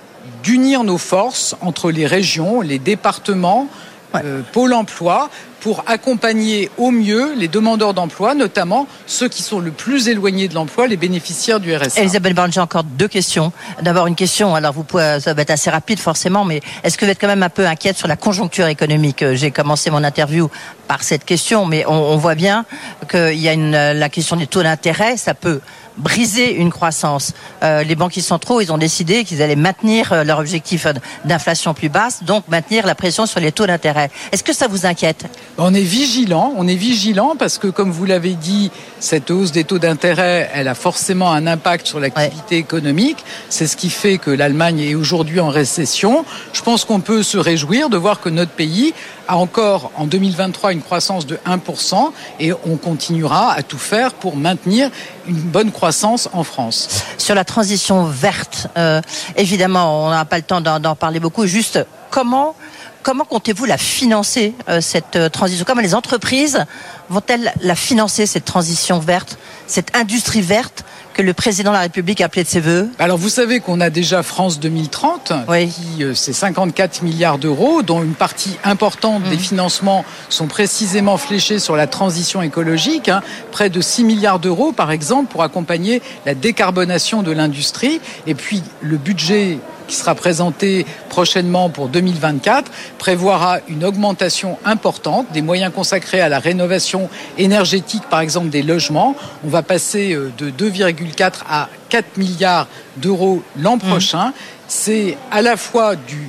d'unir nos forces entre les régions, les départements, euh, Pôle emploi pour accompagner au mieux les demandeurs d'emploi, notamment ceux qui sont le plus éloignés de l'emploi, les bénéficiaires du RSA. Elisabeth Borne, j'ai encore deux questions. D'abord une question, alors vous pouvez, ça va être assez rapide forcément, mais est-ce que vous êtes quand même un peu inquiète sur la conjoncture économique? J'ai commencé mon interview par cette question, mais on, on voit bien qu'il y a une, la question des taux d'intérêt, ça peut briser une croissance. Euh, les banquiers centraux, ils ont décidé qu'ils allaient maintenir euh, leur objectif d'inflation plus basse, donc maintenir la pression sur les taux d'intérêt. Est-ce que ça vous inquiète? On est vigilant, on est vigilant parce que, comme vous l'avez dit, cette hausse des taux d'intérêt, elle a forcément un impact sur l'activité économique. C'est ce qui fait que l'Allemagne est aujourd'hui en récession. Je pense qu'on peut se réjouir de voir que notre pays a encore en 2023 une croissance de 1% et on continuera à tout faire pour maintenir une bonne croissance en France. Sur la transition verte, euh, évidemment, on n'a pas le temps d'en parler beaucoup. Juste comment comment comptez-vous la financer euh, cette euh, transition? Comment les entreprises vont-elles la financer cette transition verte, cette industrie verte que le président de la République a appelé de ses voeux? Alors vous savez qu'on a déjà France 2030, qui euh, c'est 54 milliards d'euros, dont une partie importante des mmh. financements sont précisément fléchés sur la transition écologique, hein. près de 6 milliards d'euros par exemple pour accompagner la décarbonation de l'industrie, et puis le budget qui sera présenté prochainement pour 2024 prévoira une augmentation importante des moyens consacrés à la rénovation énergétique, par exemple des logements. On va passer euh, de 2,4 à 4 milliards d'euros l'an mmh. prochain. C'est à la fois du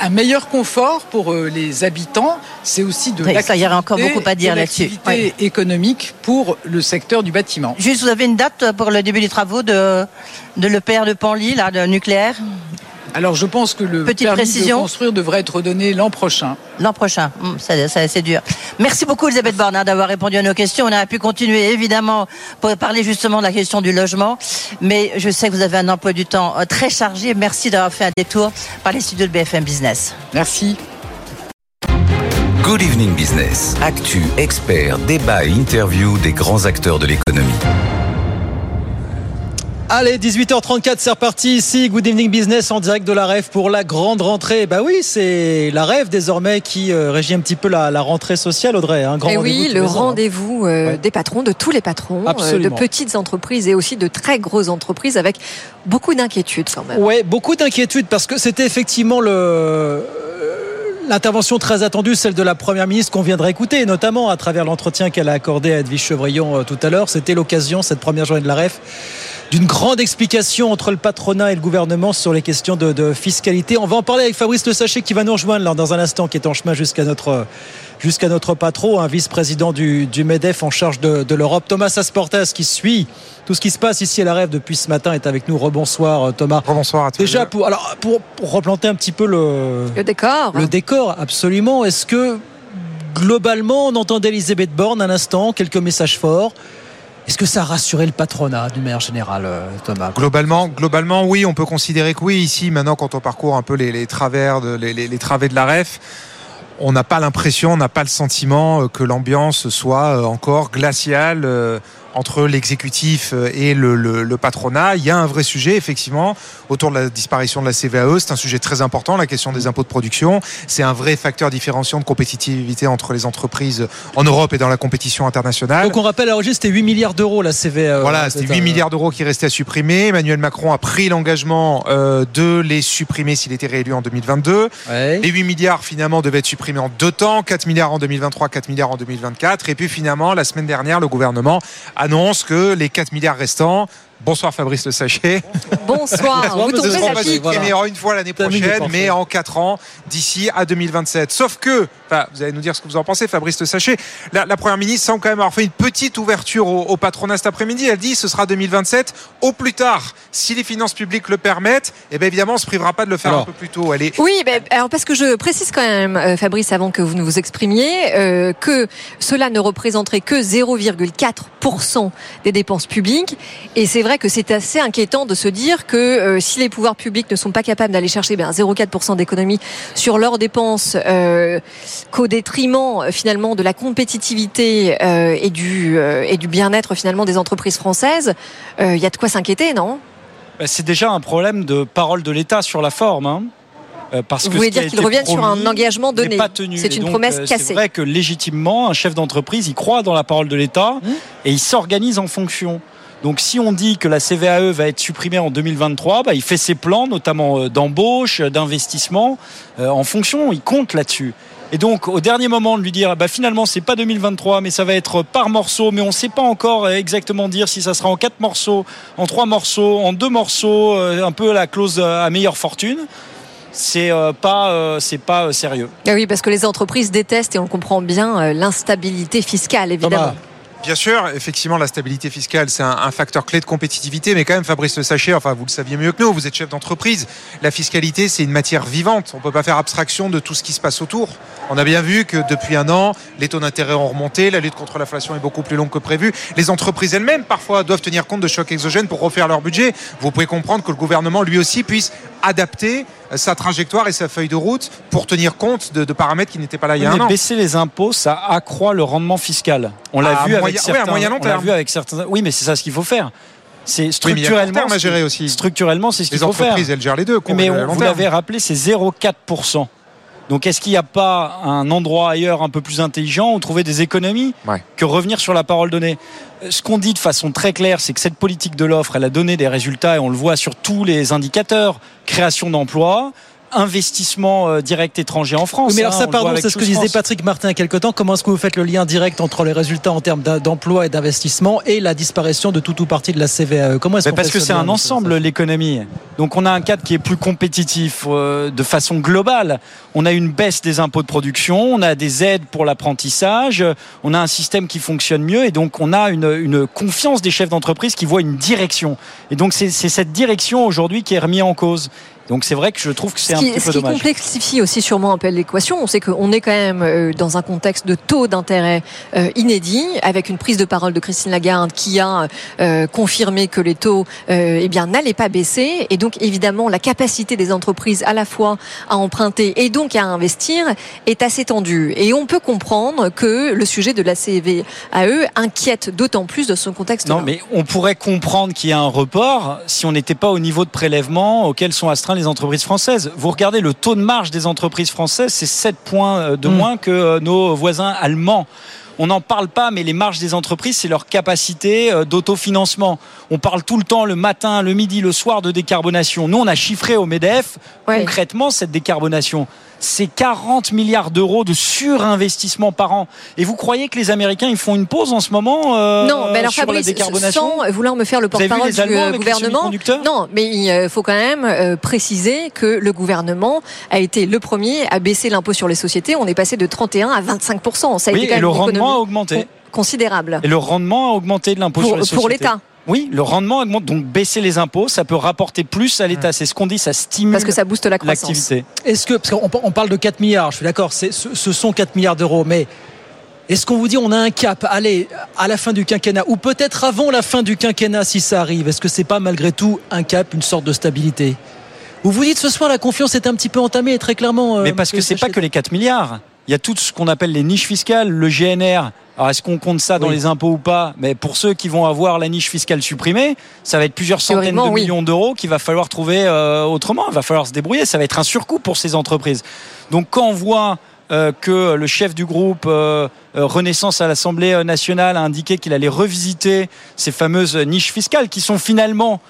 un meilleur confort pour euh, les habitants, c'est aussi de ça y encore beaucoup à dire là-dessus. économique pour le secteur du bâtiment. Juste, vous avez une date pour le début des travaux de, de l'EPR de Panly, là, de nucléaire? Alors je pense que le Petite permis précision. de construire devrait être donné l'an prochain. L'an prochain, hum, c'est dur. Merci beaucoup Elisabeth Borne hein, d'avoir répondu à nos questions. On aurait pu continuer évidemment pour parler justement de la question du logement, mais je sais que vous avez un emploi du temps euh, très chargé. Merci d'avoir fait un détour par les studios de BFM Business. Merci. Good Evening Business. Actu, experts, débat et interview des grands acteurs de l'économie. Allez, 18h34, c'est reparti ici. Good Evening Business en direct de la REF pour la grande rentrée. Bah oui, c'est la REF désormais qui euh, régit un petit peu la, rentrée sociale, Audrey. Un grand et oui, le rendez-vous euh, des patrons, de tous les patrons, euh, de petites entreprises et aussi de très grosses entreprises avec beaucoup d'inquiétudes quand même. Oui, beaucoup d'inquiétudes parce que c'était effectivement le l'intervention très attendue, celle de la Première ministre qu'on viendrait écouter, notamment à travers l'entretien qu'elle a accordé à Edwige Chevrillon tout à l'heure. C'était l'occasion, cette première journée de la REF, d'une grande explication entre le patronat et le gouvernement sur les questions de, fiscalité. On va en parler avec Fabrice Le Sachet qui va nous rejoindre dans un instant, qui est en chemin jusqu'à notre jusqu'à notre patron, un vice-président du, MEDEF en charge de, l'Europe, Thomas Asportas, qui suit tout ce qui se passe ici à la Rêve depuis ce matin, est avec nous. Rebonsoir euh, Thomas. Rebonsoir à tous. Déjà, pour, alors, pour, replanter un petit peu le, le décor. Le décor, absolument. Est-ce que globalement, on entendait Elisabeth Borne un instant, quelques messages forts est-ce que ça a rassuré le patronat du maire général, euh, Thomas? Globalement, globalement, oui, on peut considérer que oui. Ici, maintenant, quand on parcourt un peu les, travers, de, les, travées de la REF, on n'a pas l'impression, on n'a pas le sentiment euh, que l'ambiance soit euh, encore glaciale entre l'exécutif euh, et le, patronat. Il y a un vrai sujet, effectivement, autour de la disparition de la CVAE. C'est un sujet très important, la question des impôts de production. C'est un vrai facteur différenciant de compétitivité entre les entreprises en Europe et dans la compétition internationale. Donc on rappelle, à c'était 8 milliards d'euros la CVAE. Voilà, c'était 8 milliards d'euros qui restaient à supprimer. Emmanuel Macron a pris l'engagement euh, de les supprimer s'il était réélu en 2022. Les 8 milliards, finalement, devaient être supprimés en deux temps. 4 milliards en 2023, 4 milliards en 2024. Et puis finalement, la semaine dernière, le gouvernement annonce que les 4 milliards restants Bonsoir Fabrice Le Sachet. Bonsoir. Vous tombez à pic. supprimés une fois l'année prochaine, mais en 4 ans, d'ici à 2027. Sauf que, enfin, vous allez nous dire ce que vous en pensez, Fabrice Le Sachet, la, la Première ministre semble quand même avoir fait une petite ouverture au, au patronat cet après-midi. Elle dit ce sera 2027 au plus tard. Si les finances publiques le permettent, eh bien évidemment, on ne se privera pas de le faire Alors. un peu plus tôt. Elle est Oui, ben, alors parce que je précise quand même, euh, Fabrice, avant que vous ne vous exprimiez, euh, que cela ne représenterait que 0,4% des dépenses publiques. Et c'est vrai que c'est assez inquiétant de se dire que euh, si les pouvoirs publics ne sont pas capables d'aller chercher ben, 0,4% d'économie sur leurs dépenses, euh, qu'au détriment euh, finalement de la compétitivité euh, et du, et du bien-être finalement des entreprises françaises, il y a de quoi s'inquiéter, non? Bah, C'est déjà un problème de parole de l'État sur la forme. hein. Parce Vous que voulez qui a dire qu'il été revienne sur un engagement donné. C'est une donc, promesse cassée. C'est vrai que légitimement, un chef d'entreprise, il croit dans la parole de l'État Mmh. et il s'organise en fonction. Donc si on dit que la CVAE va être supprimée en 2023, bah, il fait ses plans, notamment euh, d'embauche, euh, d'investissement, euh, en fonction, il compte là-dessus. Et donc au dernier moment de lui dire, bah, finalement c'est pas 2023, mais ça va être par morceau, mais on ne sait pas encore exactement dire si ça sera en quatre morceaux, en trois morceaux, en deux morceaux, un peu la clause à meilleure fortune. C'est euh, pas, euh, c'est pas euh, sérieux. Ah oui, parce que les entreprises détestent, et on comprend bien, euh, l'instabilité fiscale, évidemment. Bien sûr, effectivement, la stabilité fiscale, c'est un, facteur clé de compétitivité, mais quand même, Fabrice Le Sachet, enfin, vous le saviez mieux que nous, vous êtes chef d'entreprise. La fiscalité, c'est une matière vivante. On ne peut pas faire abstraction de tout ce qui se passe autour. On a bien vu que depuis un an, les taux d'intérêt ont remonté, la lutte contre l'inflation est beaucoup plus longue que prévu. Les entreprises elles-mêmes, parfois, doivent tenir compte de chocs exogènes pour refaire leur budget. Vous pouvez comprendre que le gouvernement, lui aussi, puisse adapter sa trajectoire et sa feuille de route pour tenir compte de, de paramètres qui n'étaient pas là il y a Mais un an. baisser les impôts, ça accroît le rendement fiscal. On l'a vu moyen- avec certains. moyen long on l'a terme. vu avec certains. Oui, mais c'est ça ce qu'il faut faire. C'est Oui, structurellement. terme à gérer aussi. Structurellement, c'est ce qu'il Les faut faire. entreprises, elles gèrent les deux. Mais on- vous l'avez rappelé, c'est 0,4%. Donc est-ce qu'il n'y a pas un endroit ailleurs un peu plus intelligent où trouver des économies que revenir sur la parole donnée? Euh, Ce qu'on dit de façon très claire, c'est que cette politique de l'offre, elle a donné des résultats et on le voit sur tous les indicateurs. Création d'emplois, investissement euh, direct étranger en France. Oui, mais alors hein, ça, pardon, c'est ce que disait. Patrick Martin il y a quelque temps. Comment est-ce que vous faites le lien direct entre les résultats en termes d'emploi et d'investissement et la disparition de tout ou partie de la CVAE Comment est-ce parce fait que ce c'est un ensemble l'économie. Donc on a un cadre qui est plus compétitif euh, de façon globale. On a une baisse des impôts de production, on a des aides pour l'apprentissage, on a un système qui fonctionne mieux et donc on a une, une confiance des chefs d'entreprise qui voient une direction. Et donc c'est c'est cette direction aujourd'hui qui est remise en cause. Donc c'est vrai que je trouve que c'est Ce un qui, petit ce peu qui dommage. complexifie aussi sûrement un peu l'équation, on sait qu'on est quand même euh, dans un contexte de taux d'intérêt euh, inédit, avec une prise de parole de Christine Lagarde qui a euh, confirmé que les taux eh bien n'allaient pas baisser, et donc évidemment la capacité des entreprises à la fois à emprunter et donc à investir est assez tendue. Et on peut comprendre que le sujet de la CVAE inquiète d'autant plus de ce contexte. Non, mais on pourrait comprendre qu'il y a un report si on n'était pas au niveau de prélèvement auquel sont astreints les entreprises françaises. Vous regardez le taux de marge des entreprises françaises, c'est 7 points euh, de moins que euh, nos voisins allemands. On n'en parle pas, mais les marges des entreprises, c'est leur capacité euh, d'autofinancement. On parle tout le temps, le matin, le midi, le soir, de décarbonation. Nous, on a chiffré au MEDEF concrètement cette décarbonation. C'est 40 milliards d'euros de surinvestissement par an. Et vous croyez que les Américains, ils font une pause en ce moment euh, Non, mais alors sur la Fabrice, décarbonation sans vouloir me faire le porte-parole du gouvernement, non, mais il euh, faut quand même euh, préciser que le gouvernement a été le premier à baisser l'impôt sur les sociétés. On est passé de 31 à 25 Ça a Oui, été quand et même le rendement a augmenté. considérable. Et le rendement a augmenté de l'impôt Pour- sur les pour sociétés. l'État. Oui, le rendement augmente. Donc baisser les impôts, ça peut rapporter plus à l'État. C'est ce qu'on dit, ça stimule Parce que ça booste la croissance. l'activité. Est-ce que, parce qu'on on parle de 4 milliards, je suis d'accord, c'est- ce, ce sont 4 milliards d'euros, mais est-ce qu'on vous dit on a un cap, allez, à la fin du quinquennat, ou peut-être avant la fin du quinquennat si ça arrive, est-ce que c'est pas malgré tout un cap, une sorte de stabilité? Vous vous dites ce soir la confiance est un petit peu entamée, très clairement. euh, Mais parce que c'est pas que les 4 milliards. Il y a tout ce qu'on appelle les niches fiscales, le GNR. Alors est-ce qu'on compte ça dans Oui. les impôts ou pas? Mais pour ceux qui vont avoir la niche fiscale supprimée, ça va être plusieurs centaines de oui. millions d'euros qu'il va falloir trouver euh, autrement. Il va falloir se débrouiller. Ça va être un surcoût pour ces entreprises. Donc quand on voit euh, que le chef du groupe euh, Renaissance à l'Assemblée nationale a indiqué qu'il allait revisiter ces fameuses niches fiscales qui sont finalement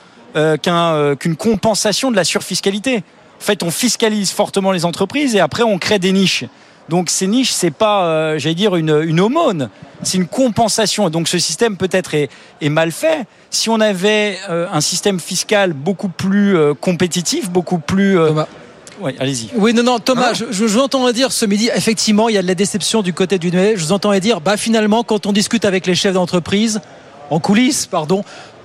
qu'un, qu'une compensation de la surfiscalité. En fait, on fiscalise fortement les entreprises et après on crée des niches. Donc ces niches, c'est pas, euh, j'allais dire, une, une aumône, c'est une compensation. Et donc ce système peut-être est, est mal fait. Si on avait euh, un système fiscal beaucoup plus euh, compétitif, beaucoup plus oui, allez-y. Oui, non, non, Thomas, je, je, je vous entends dire ce midi, effectivement, il y a de la déception du côté du. Je vous entends dire, bah finalement, quand on discute avec les chefs d'entreprise, en coulisses, pardon,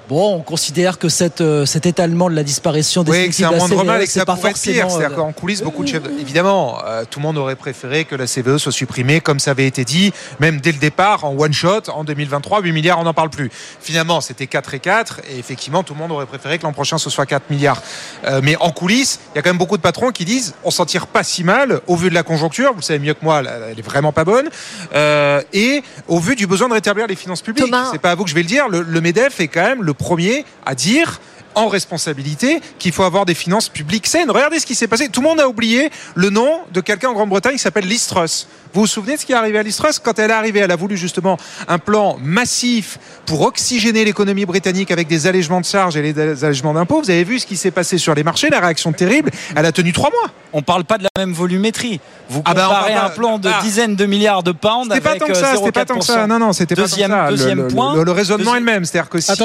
Bon, on considère que cette, euh, cet étalement de la disparition des Oui, que c'est un moindre mal et que ça pas pourrait être pire. forcément, C'est-à-dire euh, qu'en coulisses, beaucoup de chefs. Évidemment, euh, tout le monde aurait préféré que la CVE soit supprimée, comme ça avait été dit, même dès le départ, en one shot, en 2023, 8 milliards, on n'en parle plus. Finalement, c'était 4 et 4, et effectivement, tout le monde aurait préféré que l'an prochain, ce soit 4 milliards. Euh, mais en coulisses, il y a quand même beaucoup de patrons qui disent on s'en tire pas si mal, au vu de la conjoncture, vous le savez mieux que moi, elle elle est vraiment pas bonne, euh, et au vu du besoin de rétablir les finances publiques. C'est pas à vous que je vais le dire, le, le MEDEF est quand même le premier à dire en responsabilité qu'il faut avoir des finances publiques saines. Regardez ce qui s'est passé. Tout le monde a oublié le nom de quelqu'un en Grande-Bretagne qui s'appelle Liz Truss. Vous vous souvenez de ce qui est arrivé à Liz Truss Quand elle est arrivée, elle a voulu justement un plan massif pour oxygéner l'économie britannique avec des allègements de charges et des allègements d'impôts. Vous avez vu ce qui s'est passé sur les marchés, la réaction terrible. Elle a tenu trois mois. On parle pas de la même volumétrie. Vous Ah bah, comparez parle un plan de ah. dizaines de milliards de pounds C'était pas avec tant que ça, c'était pas tant que ça. 0,4%. Non, non, c'était pas tant que deuxième, ça. Le- Deuxième le, point. Le, le raisonnement est le même. C'est-à-dire que si, euh,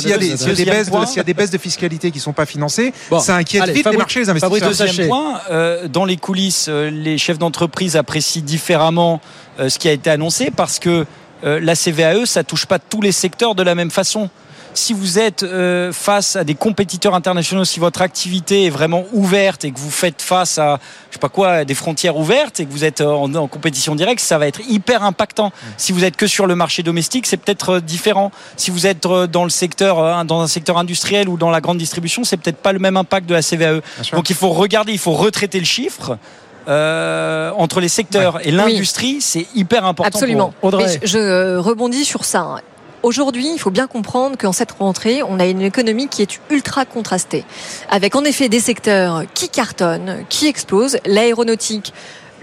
s'il y, y a des baisses de fiscalité qui sont pas financées, Bon, ça inquiète allez, vite les marchés, les investisseurs. Fabrice Deuxième point, euh, dans les coulisses, euh, les chefs d'entreprise apprécient différemment euh, ce qui a été annoncé parce que euh, la CVAE, ça touche pas tous les secteurs de la même façon. Si vous êtes euh, face à des compétiteurs internationaux, si votre activité est vraiment ouverte et que vous faites face à, je sais pas quoi, à des frontières ouvertes et que vous êtes euh, en, en compétition directe, ça va être hyper impactant. Si vous êtes que sur le marché domestique, c'est peut-être euh, différent. Si vous êtes dans le secteur, dans un secteur industriel ou dans la grande distribution, c'est peut-être pas le même impact de la CVAE. Donc il faut regarder, il faut retraiter le chiffre. euh, entre les secteurs et l'industrie, c'est hyper important. Absolument. pour- Mais je, je, rebondis sur ça. Aujourd'hui, il faut bien comprendre qu'en cette rentrée, on a une économie qui est ultra contrastée, avec en effet des secteurs qui cartonnent, qui explosent, l'aéronautique.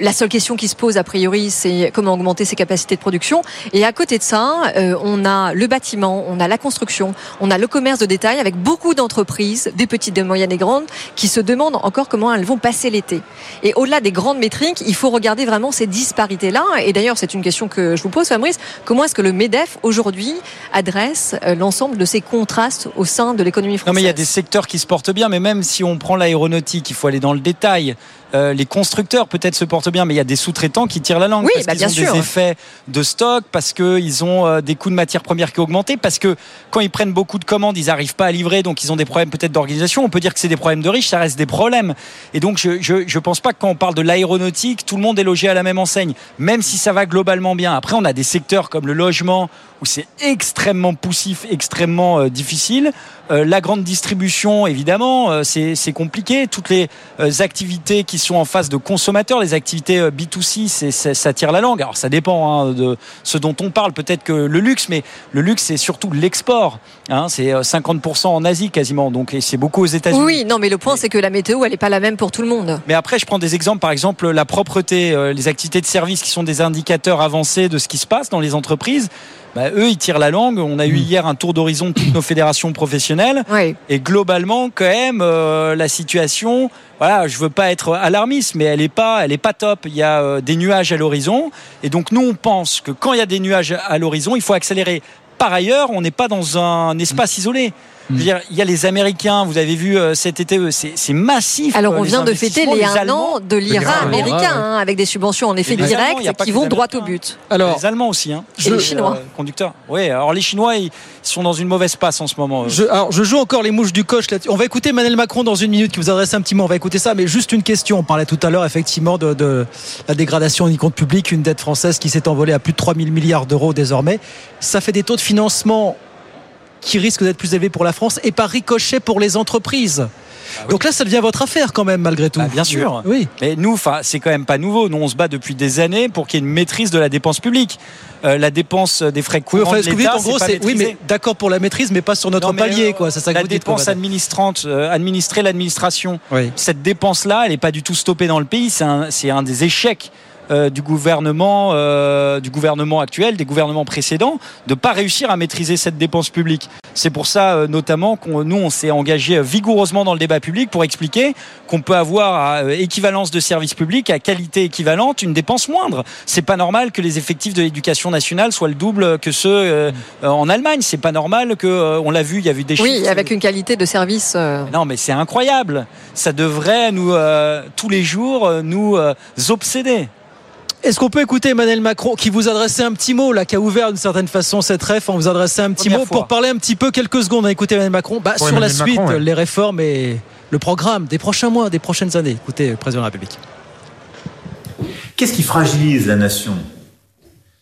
La seule question qui se pose a priori, c'est comment augmenter ses capacités de production. Et à côté de ça, euh, on a le bâtiment, on a la construction, on a le commerce de détail avec beaucoup d'entreprises, des petites, des moyennes et grandes, qui se demandent encore comment elles vont passer l'été. Et au-delà des grandes métriques, il faut regarder vraiment ces disparités-là. Et d'ailleurs, c'est une question que je vous pose, Fabrice. Comment est-ce que le MEDEF, aujourd'hui, adresse euh, l'ensemble de ces contrastes au sein de l'économie Non, française mais il y a des secteurs qui se portent bien, mais même si on prend l'aéronautique, il faut aller dans le détail. Euh, les constructeurs peut-être se portent bien, mais il y a des sous-traitants qui tirent la langue Oui, parce bah, qu'ils ont sûr. des effets de stock, parce qu'ils ont euh, des coûts de matières premières qui ont augmenté, parce que quand ils prennent beaucoup de commandes, ils n'arrivent pas à livrer, donc ils ont des problèmes peut-être d'organisation. On peut dire que c'est des problèmes de riches, ça reste des problèmes. Et donc je je, je pense pas que quand on parle de l'aéronautique, tout le monde est logé à la même enseigne, même si ça va globalement bien. Après, on a des secteurs comme le logement où c'est extrêmement poussif, extrêmement euh, difficile. Euh, la grande distribution, évidemment, euh, c'est compliqué. Toutes les euh, activités qui sont en face de consommateurs, les activités euh, B2C, c'est- c'est- ça tire la langue. Alors ça dépend hein, de ce dont on parle. Peut-être que le luxe, mais le luxe, c'est surtout l'export. Hein, c'est euh, 50% en Asie quasiment, donc et c'est beaucoup aux États-Unis. Oui, non, mais le point, c'est que la météo, elle n'est pas la même pour tout le monde. Mais après, je prends des exemples, par exemple, la propreté, euh, les activités de service qui sont des indicateurs avancés de ce qui se passe dans les entreprises. Bah, eux, ils tirent la langue. On a eu hier un tour d'horizon de toutes nos fédérations professionnelles. Et globalement, quand même, euh, la situation, voilà, je veux pas être alarmiste, mais elle est pas, elle est pas top. Il y a euh, des nuages à l'horizon. Et donc, nous, on pense que quand il y a des nuages à l'horizon, il faut accélérer. Par ailleurs, on n'est pas dans un espace isolé. Je veux dire, il y a les Américains, vous avez vu euh, cet été, euh, c'est massif. Alors, euh, on les vient de fêter les un an de l'IRA américain, hein, avec des subventions en effet directes qui vont droit au but. Alors, les Allemands aussi, hein. Et les Chinois. Euh, conducteurs. Oui, alors les Chinois, ils sont dans une mauvaise passe en ce moment. Je, alors, je joue encore les mouches du coche là-dessus. On va écouter Emmanuel Macron dans une minute qui vous adresse un petit mot. On va écouter ça, mais juste une question. On parlait tout à l'heure effectivement de, de la dégradation du compte public, une dette française qui s'est envolée à plus de 3 000 milliards d'euros désormais. Ça fait des taux de financement qui risquent d'être plus élevés pour la France et par ricochet pour les entreprises. Donc là, ça devient votre affaire quand même, malgré tout. Bah, bien sûr. Oui. Mais nous, enfin, c'est quand même pas nouveau. Nous, on se bat depuis des années pour qu'il y ait une maîtrise de la dépense publique. Euh, la dépense des frais Oui, courants enfin, de l'État, en gros, pas c'est oui, mais d'accord pour la maîtrise, mais pas sur notre Non, palier, euh, quoi. Ça la dites. dépense administrante, euh, administrer l'administration. Oui. Cette dépense-là, elle n'est pas du tout stoppée dans le pays. C'est un, c'est un des échecs euh, du gouvernement, euh, du gouvernement actuel, des gouvernements précédents, de pas réussir à maîtriser cette dépense publique. C'est pour ça, euh, notamment, qu'on nous on s'est engagé vigoureusement dans le débat public pour expliquer qu'on peut avoir à équivalence de services publics, à qualité équivalente, une dépense moindre. C'est pas normal que les effectifs de l'éducation nationale soient le double que ceux en Allemagne. C'est pas normal que, on l'a vu, il y a eu des Oui, chiffres avec une qualité de service. non, mais c'est incroyable. Ça devrait nous tous les jours nous obséder. Est-ce qu'on peut écouter Emmanuel Macron qui vous adressait un petit mot là, qui a ouvert d'une certaine façon cette ref, on vous adressait un petit Première mot fois. pour parler un petit peu quelques secondes. à écouter Emmanuel Macron bah, sur la suite, Macron, ouais. les réformes et le programme des prochains mois, des prochaines années. Écoutez, le président de la République. Qu'est-ce qui fragilise la nation?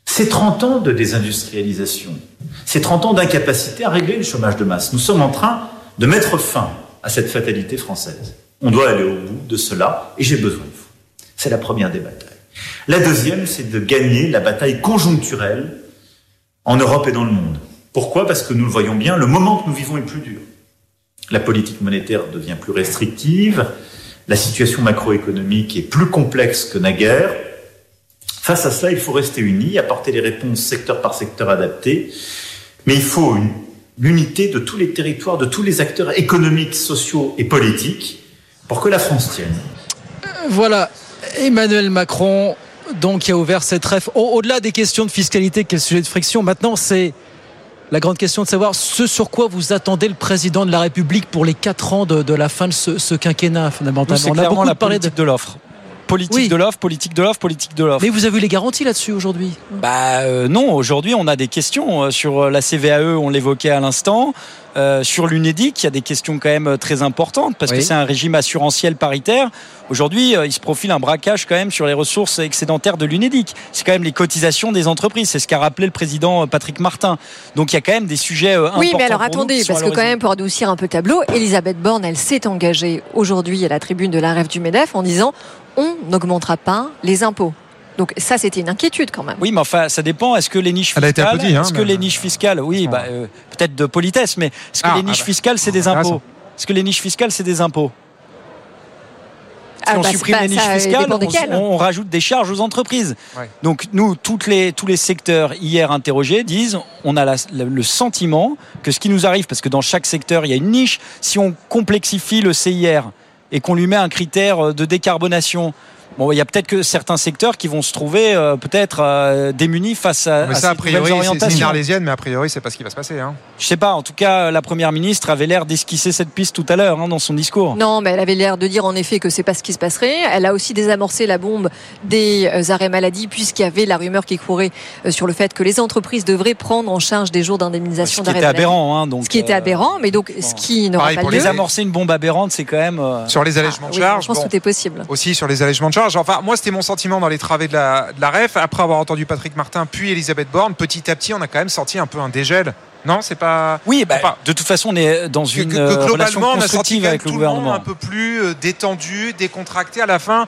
C'est 30 ans de désindustrialisation. C'est 30 ans d'incapacité à régler le chômage de masse. Nous sommes en train de mettre fin à cette fatalité française. On doit aller au bout de cela et j'ai besoin de vous. C'est la première batailles. La deuxième, c'est de gagner la bataille conjoncturelle en Europe et dans le monde. Pourquoi? Parce que nous le voyons bien, le moment que nous vivons est plus dur. La politique monétaire devient plus restrictive, la situation macroéconomique est plus complexe que naguère. Face à cela, il faut rester unis, apporter les réponses secteur par secteur adaptées, mais il faut l'unité de tous les territoires, de tous les acteurs économiques, sociaux et politiques pour que la France tienne. Voilà, Emmanuel Macron, donc, qui a ouvert cette ref. Au- Au-delà des questions de fiscalité, quel sujet de friction, maintenant, c'est la grande question de savoir ce sur quoi vous attendez le président de la République pour les 4 ans de, de la fin de ce, ce quinquennat, fondamentalement. On a beaucoup la parlé de l'offre. Politique Oui. de l'offre, politique de l'offre, politique de l'offre. Mais vous avez eu les garanties là-dessus aujourd'hui? Bah euh, non, aujourd'hui on a des questions euh, sur euh, la CVAE, on l'évoquait à l'instant. Euh, sur l'UNEDIC, il y a des questions quand même très importantes parce Oui. que c'est un régime assurantiel paritaire. Aujourd'hui, euh, il se profile un braquage quand même sur les ressources excédentaires de l'UNEDIC. C'est quand même les cotisations des entreprises. C'est ce qu'a rappelé le président Patrick Martin. Donc il y a quand même des sujets euh, importants. Oui, mais alors attendez, parce que quand même, pour adoucir un peu le tableau, Elisabeth Borne, elle s'est engagée aujourd'hui à la tribune de la rêve du MEDEF en disant on n'augmentera pas les impôts. Donc ça, c'était une inquiétude quand même. Oui, mais enfin, ça dépend. Est-ce que les niches Elle a été fiscales, applaudie, hein, est-ce que les niches fiscales, oui, bah, euh, peut-être de politesse, mais est-ce que Ah, les ah niches bah. fiscales, c'est des impôts? Est-ce que les niches fiscales, c'est des impôts? Si Ah, on bah, supprime les niches fiscales, on, rajoute des charges aux entreprises. Ouais. Donc nous, toutes les, tous les secteurs hier interrogés disent, on a la- le sentiment que ce qui nous arrive, parce que dans chaque secteur il y a une niche, si on complexifie le CIR et qu'on lui met un critère de décarbonation. Bon, il y a peut-être que certains secteurs qui vont se trouver euh, peut-être euh, démunis face à, Mais à ça, ces a priori, nouvelles c'est- c'est une arlésienne, mais a priori, c'est pas ce qui va se passer. Hein. Je sais pas. En tout cas, la première ministre avait l'air d'esquisser cette piste tout à l'heure hein, dans son discours. Non, mais elle avait l'air de dire en effet que c'est pas ce qui se passerait. Elle a aussi désamorcé la bombe des euh, arrêts maladie puisqu'il y avait la rumeur qui courait euh, sur le fait que les entreprises devraient prendre en charge des jours Ce d'indemnisation qui d'arrêt était maladie. aberrant. Hein, donc, Ce qui était euh, aberrant, mais donc ce qui n'aura pas pour lieu. Désamorcer une bombe aberrante, c'est quand même. euh, Sur les allègements Ah, de oui, charges, je pense bon, que tout est possible. aussi sur les allègements de charges. Enfin, moi, c'était mon sentiment dans les travées de la, de la REF. Après avoir entendu Patrick Martin puis Elisabeth Borne, petit à petit, on a quand même senti un peu un dégel. Non, c'est pas. Oui, bah, Enfin, de toute façon, on est dans que, une que- que euh, relation globalement, on a senti avec le tout le monde gouvernement. un peu plus euh, détendu, décontracté à la fin.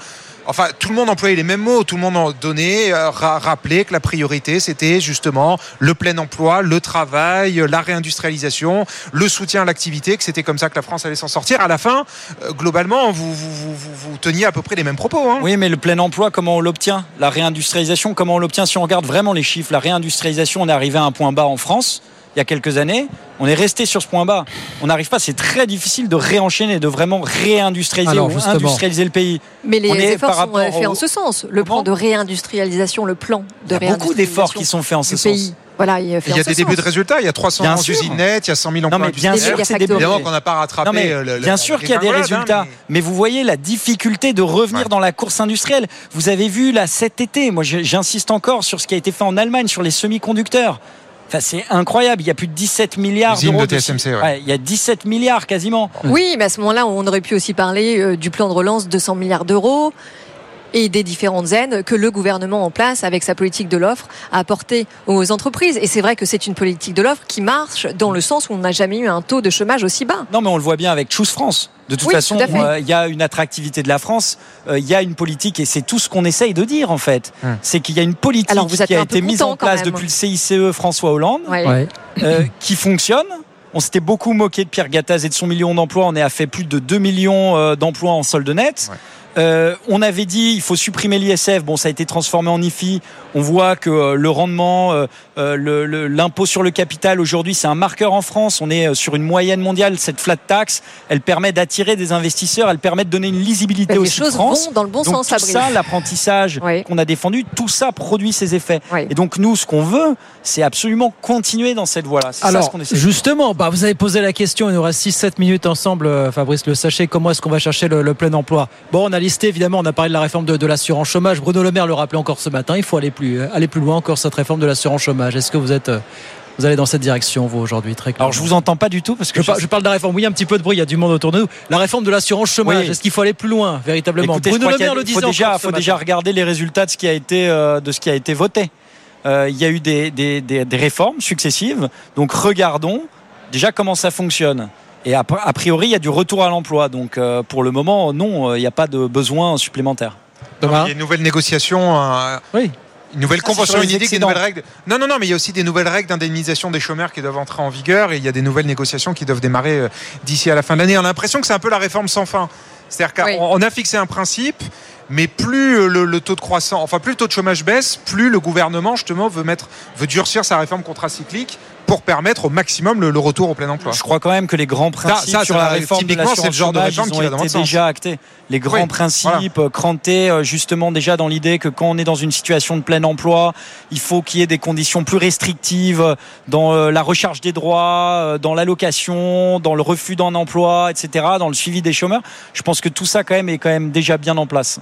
Enfin, tout le monde employait les mêmes mots, tout le monde donnait, euh, ra- rappelait que la priorité, c'était justement le plein emploi, le travail, euh, la réindustrialisation, le soutien à l'activité, que c'était comme ça que la France allait s'en sortir. À la fin, euh, globalement, vous teniez à peu près les mêmes propos. Hein. Oui, mais le plein emploi, comment on l'obtient? La réindustrialisation, comment on l'obtient? Si on regarde vraiment les chiffres, la réindustrialisation, on est arrivé à un point bas en France il y a quelques années. On est resté sur ce point bas. On n'arrive pas, c'est très difficile de réenchaîner, de vraiment réindustrialiser Alors, ou justement. industrialiser le pays. Mais les On est efforts par sont rapport euh, faits au- en ce sens. Le plan de réindustrialisation, le plan Il de y a beaucoup d'efforts qui sont faits en ce sens. pays. Voilà, il Il y a des débuts de résultats, il y a 300 Bien sûr. usines nettes, il y a 100 000 emplois Non, mais bien sûr, c'est. Évidemment qu'on n'a pas rattrapé Non, mais le- bien la- sûr qu'il y a des hein, résultats, mais- mais... vous voyez la difficulté de revenir Ouais. dans la course industrielle. Vous avez vu là cet été, moi j'insiste encore sur ce qui a été fait en Allemagne sur les semi-conducteurs. Enfin, c'est incroyable, il y a plus de 17 milliards d'euros. de TSMC, ouais. il y a 17 milliards quasiment. Oui, mais à ce moment-là, on aurait pu aussi parler euh, du plan de relance 200 milliards d'euros et des différentes aides que le gouvernement en place avec sa politique de l'offre a apporté aux entreprises. Et c'est vrai que c'est une politique de l'offre qui marche dans le sens où on n'a jamais eu un taux de chômage aussi bas. Non, mais on le voit bien avec Choose France. De toute Oui, façon, tout euh, il y a une attractivité de la France, euh, il y a une politique, et c'est tout ce qu'on essaye de dire en fait. Hum. C'est qu'il y a une politique Alors, vous êtes qui a été mise en place depuis le CICE François Hollande. Ouais. euh, qui fonctionne. On s'était beaucoup moqué de Pierre Gattaz et de son million d'emplois. On est à fait plus de 2 millions euh, d'emplois en solde net. Ouais. Euh, on avait dit il faut supprimer l'ISF. Bon, ça a été transformé en IFI. On voit que euh, le rendement, euh, euh, le- le- l'impôt sur le capital aujourd'hui, c'est un marqueur en France. On est euh, sur une moyenne mondiale. Cette flat tax, elle permet d'attirer des investisseurs. Elle permet de donner une lisibilité Les aussi choses France. vont dans le bon Donc, sens, Tout Fabrice. ça, l'apprentissage qu'on a défendu, tout ça produit ses effets. Et donc nous, ce qu'on veut, c'est absolument continuer dans cette voie-là. C'est ça ce Alors, qu'on essaie. justement, bah, vous avez posé la question, il nous reste 6-7 minutes ensemble, Fabrice Le Sachet, comment est-ce qu'on va chercher le, le plein emploi? Bon, on a listé, évidemment, on a parlé de la réforme de, de l'assurance chômage. Bruno Le Maire le rappelait encore ce matin, il faut aller plus, euh, aller plus loin encore, cette réforme de l'assurance chômage. Est-ce que vous êtes... euh, Vous allez dans cette direction, vous, aujourd'hui, très clairement. Alors, je vous entends pas du tout parce que je, par- je parle de la réforme. Oui, un petit peu de bruit, il y a du monde autour de nous. La réforme de l'assurance chômage, Oui. est-ce qu'il faut aller plus loin, véritablement Écoutez, Bruno Le Maire le disait faut déjà, encore ce faut déjà regarder les résultats de ce qui a été, euh, de ce qui a été voté. Euh, il y a eu des, des- des- des réformes successives. Donc regardons déjà comment ça fonctionne. Et a, a priori, il y a du retour à l'emploi. Donc euh, pour le moment, non, euh, il n'y a pas de besoin supplémentaire. Il y a une nouvelle négociation. un- Une nouvelle c'est convention les UNIDIC, des nouvelles règles. Non, non, non, mais il y a aussi des nouvelles règles d'indemnisation des chômeurs qui doivent entrer en vigueur et il y a des nouvelles négociations qui doivent démarrer euh, d'ici à la fin de l'année. On a l'impression que c'est un peu la réforme sans fin. C'est-à-dire qu'on on a fixé un principe, mais plus euh, le, le taux de croissance, enfin plus le taux de chômage baisse, plus le gouvernement justement veut mettre, veut durcir sa réforme contracyclique pour permettre au maximum le, le retour au plein emploi. Je crois quand même que les grands principes ça, sur ça, la réforme de typiquement, c'est le genre de réforme ils qui ont va dans été votre sens. déjà actés. Les grands Oui, principes euh, crantés euh, justement déjà dans l'idée que quand on est dans une situation de plein emploi, il faut qu'il y ait des conditions plus restrictives euh, dans euh, la recharge des droits, euh, dans l'allocation, dans le refus d'un emploi, etc., dans le suivi des chômeurs. Je pense que tout ça quand même est quand même déjà bien en place.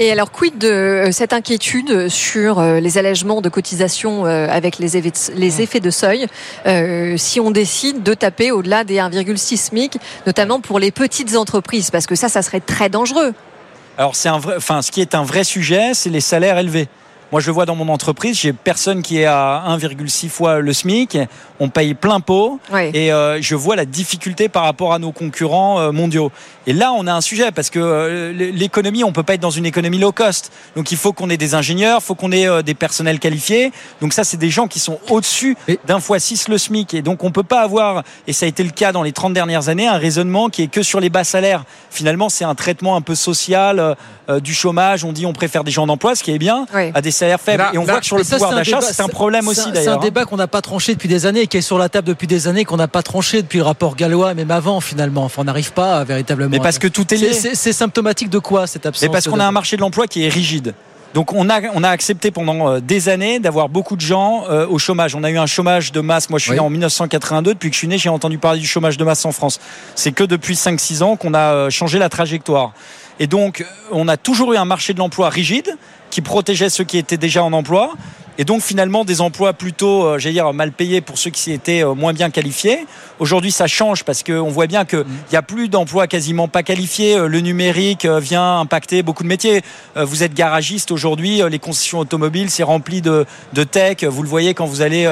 Et alors, quid de euh, cette inquiétude sur euh, les allègements de cotisations euh, avec les effets de, les effets de seuil euh, si on décide de taper au-delà des 1,6 SMIC, notamment pour les petites entreprises Parce que ça, ça serait très dangereux. Alors c'est un vrai, ce qui est un vrai sujet, c'est les salaires élevés. Moi, je vois dans mon entreprise, j'ai personne qui est à 1,6 fois le SMIC. On paye plein pot Ouais. et euh, je vois la difficulté par rapport à nos concurrents euh, mondiaux. Et là, on a un sujet parce que euh, l'économie, on peut pas être dans une économie low cost. Donc, il faut qu'on ait des ingénieurs, il faut qu'on ait euh, des personnels qualifiés. Donc, ça, c'est des gens qui sont au-dessus d'un fois 6 le SMIC. Et donc, on peut pas avoir, et ça a été le cas dans les 30 dernières années, un raisonnement qui est que sur les bas salaires. Finalement, c'est un traitement un peu social euh, euh, du chômage. On dit on préfère des gens en emploi, ce qui est bien, à des salaires faibles. Là- et on là- voit que sur le ça, pouvoir d'achat, c'est un problème aussi un- C'est d'ailleurs. un hein. débat qu'on n'a pas tranché depuis des années, qui est sur la table depuis des années, qu'on n'a pas tranché depuis le rapport Gallois, même avant finalement. Enfin, on n'arrive pas à, véritablement. Mais parce que tout est lié. C'est- symptomatique de quoi cette absence Mais parce qu'on a un marché de l'emploi qui est rigide. Donc on a, on a accepté pendant euh, des années d'avoir beaucoup de gens euh, au chômage. On a eu un chômage de masse. Moi je suis né en 1982. Depuis que je suis né, j'ai entendu parler du chômage de masse en France. C'est que depuis 5-6 ans qu'on a euh, changé la trajectoire. Et donc on a toujours eu un marché de l'emploi rigide qui protégeait ceux qui étaient déjà en emploi. Et donc finalement des emplois plutôt, euh, j'allais dire, mal payés pour ceux qui étaient euh, moins bien qualifiés. Aujourd'hui ça change parce qu'on voit bien qu'il n'y a plus d'emplois quasiment pas qualifiés. Euh, Le numérique euh, vient impacter beaucoup de métiers. Euh, Vous êtes garagiste aujourd'hui, les concessions automobiles, c'est rempli de, de tech. Vous le voyez quand vous allez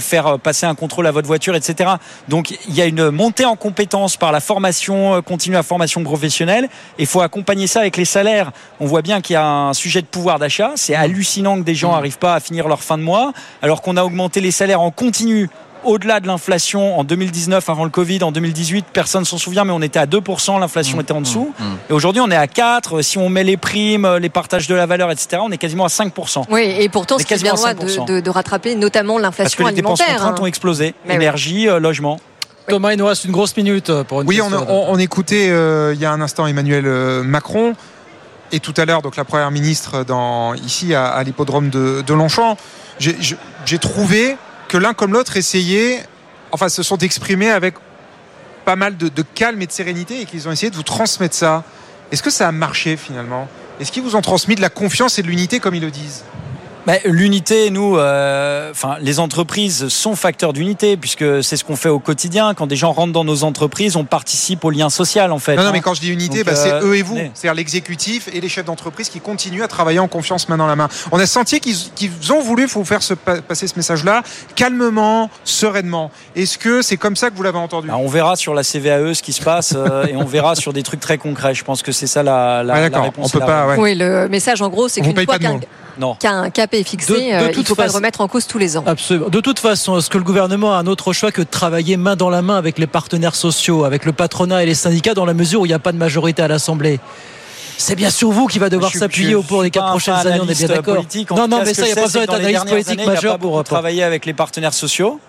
faire passer un contrôle à votre voiture, etc. Donc il y a une montée en compétences par la formation continue, la formation professionnelle. Et il faut accompagner ça avec les salaires. On voit bien qu'il y a un sujet de pouvoir d'achat. C'est hallucinant que des gens n'arrivent pas à finir leur fin de mois, alors qu'on a augmenté les salaires en continu. Au-delà de l'inflation en 2019, avant le Covid, en 2018, personne s'en souvient, mais on était à 2%, l'inflation était en dessous. Et aujourd'hui, on est à 4. Si on met les primes, les partages de la valeur, etc., on est quasiment à 5%. Oui, et pourtant, On est ce qui quasiment à viendra de, 5%. de- de rattraper notamment Parce que l'inflation les dépenses alimentaire. contraintes hein. ont explosé. Mais oui. Énergie, euh, logement. Thomas, il nous reste une grosse minute euh, pour une Oui, on, on- on écoutait euh, il y a un instant Emmanuel euh, Macron et tout à l'heure donc la première ministre dans, ici à, à l'hippodrome de, de Longchamp. J'ai trouvé que l'un comme l'autre essayait, enfin se sont exprimés avec pas mal de, de calme et de sérénité et qu'ils ont essayé de vous transmettre ça. Est-ce que ça a marché finalement? Est-ce qu'ils vous ont transmis de la confiance et de l'unité comme ils le disent? Bah, L'unité, nous, euh, enfin, les entreprises sont facteurs d'unité puisque c'est ce qu'on fait au quotidien. Quand des gens rentrent dans nos entreprises, on participe au lien social en fait. Non, non, hein. mais quand je dis unité, bah, c'est euh, eux et vous. C'est-à-dire l'exécutif et les chefs d'entreprise qui continuent à travailler en confiance main dans la main. On a senti qu'ils ont voulu vous faire se pa- passer ce message-là calmement, sereinement. Est-ce que c'est comme ça que vous l'avez entendu? Bah, on verra sur la CVAE ce qui se passe euh, et on verra sur des trucs très concrets. Je pense que c'est ça la, la, Ouais, la d'accord. réponse. On peut pas. Oui, le message en gros, c'est qu'une paye fois pas de qu'un mots. Est fixé, De- de euh, il ne faut pas le remettre en cause tous les ans. Absolument. De toute façon, est-ce que le gouvernement a un autre choix que de travailler main dans la main avec les partenaires sociaux, avec le patronat et les syndicats, dans la mesure où il n'y a pas de majorité à l'Assemblée? C'est bien sur vous qui va devoir s'appuyer au cours des quatre prochaines années, on est bien d'accord. Non, non, mais ça, il n'y a pas besoin d'être analyste politique majeur pour travailler avec les partenaires sociaux.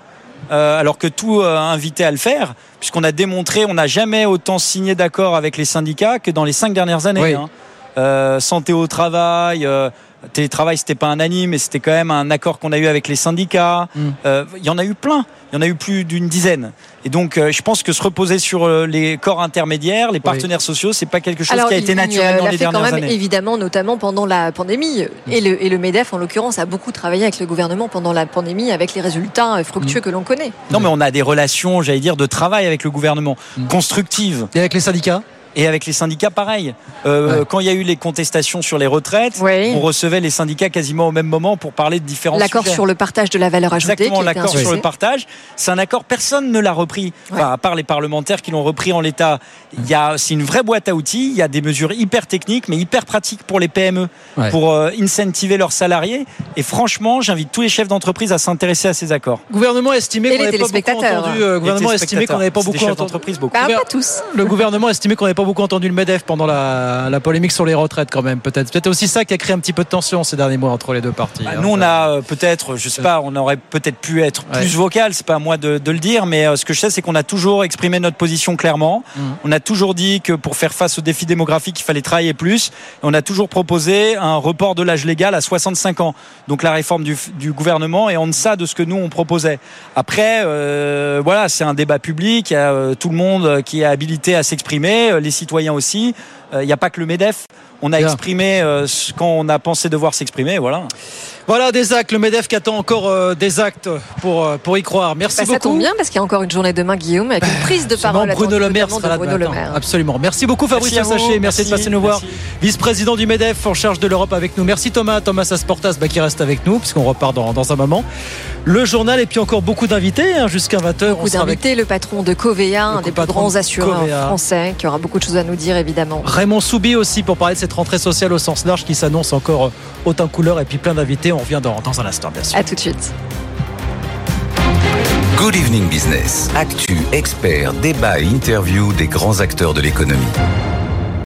Euh, alors que tout euh, invitait à le faire, puisqu'on a démontré, on n'a jamais autant signé d'accord avec les syndicats que dans les cinq dernières années. Hein. Euh, santé au travail, euh, télétravail, c'était pas un anime, mais c'était quand même un accord qu'on a eu avec les syndicats. Mm. Euh, il y en a eu plein. Il y en a eu plus d'une dizaine. Et donc, euh, je pense que se reposer sur euh, les corps intermédiaires, les partenaires sociaux, c'est pas quelque chose qui a été naturel dans les fait dernières quand même, années. Évidemment, notamment pendant la pandémie. Et le, et le Medef, en l'occurrence, a beaucoup travaillé avec le gouvernement pendant la pandémie, avec les résultats fructueux Mm. que l'on connaît. Non, mais on a des relations, j'allais dire, de travail avec le gouvernement, constructives. Et avec les syndicats? Et avec les syndicats, pareil. Euh, Quand il y a eu les contestations sur les retraites, on recevait les syndicats quasiment au même moment pour parler de différents L'accord sur le partage de la valeur ajoutée. Exactement, l'accord sur le partage. C'est un accord, personne ne l'a repris. Enfin, à part les parlementaires qui l'ont repris en l'état. Il y a, c'est une vraie boîte à outils. Il y a des mesures hyper techniques, mais hyper pratiques pour les PME, Ouais. pour euh, incentiver leurs salariés. Et franchement, j'invite tous les chefs d'entreprise à s'intéresser à ces accords. gouvernement estimé Et qu'on les n'avait pas beaucoup entendu. euh, gouvernement estimé qu'on n'avait pas beaucoup chefs entendu. d'entreprise, beaucoup. Bah, pas tous. Le gouvernement estimé qu'on n'avait pas beaucoup entendu le Medef pendant la, la polémique sur les retraites, quand même. Peut-être, peut-être aussi ça qui a créé un petit peu de tension ces derniers mois entre les deux parties. Bah, hein. nous, on a euh, peut-être, je sais pas, on aurait peut-être pu être Ouais. plus vocal, c'est pas à moi de, de le dire, mais euh, ce que je sais, c'est qu'on a toujours exprimé notre position clairement. Mm. On a toujours dit que pour faire face aux défis démographiques, il fallait travailler plus. On a toujours proposé un report de l'âge légal à 65 ans. Donc la réforme du, du gouvernement est en deçà de ce que nous on proposait. Après, euh, voilà, c'est un débat public. Il y a tout le monde qui est habilité à s'exprimer, euh, citoyens aussi. Euh, Il n'y a pas que le Medef. On a exprimé euh, ce- quand on a pensé devoir s'exprimer. Voilà. Voilà des actes. Le Medef qui attend encore euh, des actes pour, euh, pour y croire. Merci Bah, ça beaucoup. tombe bien parce qu'il y a encore une journée demain, Guillaume, avec une prise de parole Bruno Le Maire sera là de Bruno demain. Le Maire. Absolument. Merci beaucoup Fabrice Merci. Sachet. Merci, de passer nous voir. Vice-président du MEDEF en charge de l'Europe avec nous. Merci Thomas. Thomas Asportas bah, qui reste avec nous puisqu'on repart dans, dans un moment. Le journal et puis encore beaucoup d'invités hein, jusqu'à 20h. Beaucoup d'invités, le patron de Covea, un des plus grands de assureurs Covea. français, qui aura beaucoup de choses à nous dire évidemment. Raymond Soubi aussi pour parler de cette rentrée sociale au sens large qui s'annonce encore euh, autant couleur et puis plein d'invités. On revient dans, dans un instant bien sûr. À tout de suite. Good Evening Business. Actu, experts, débat et interview des grands acteurs de l'économie.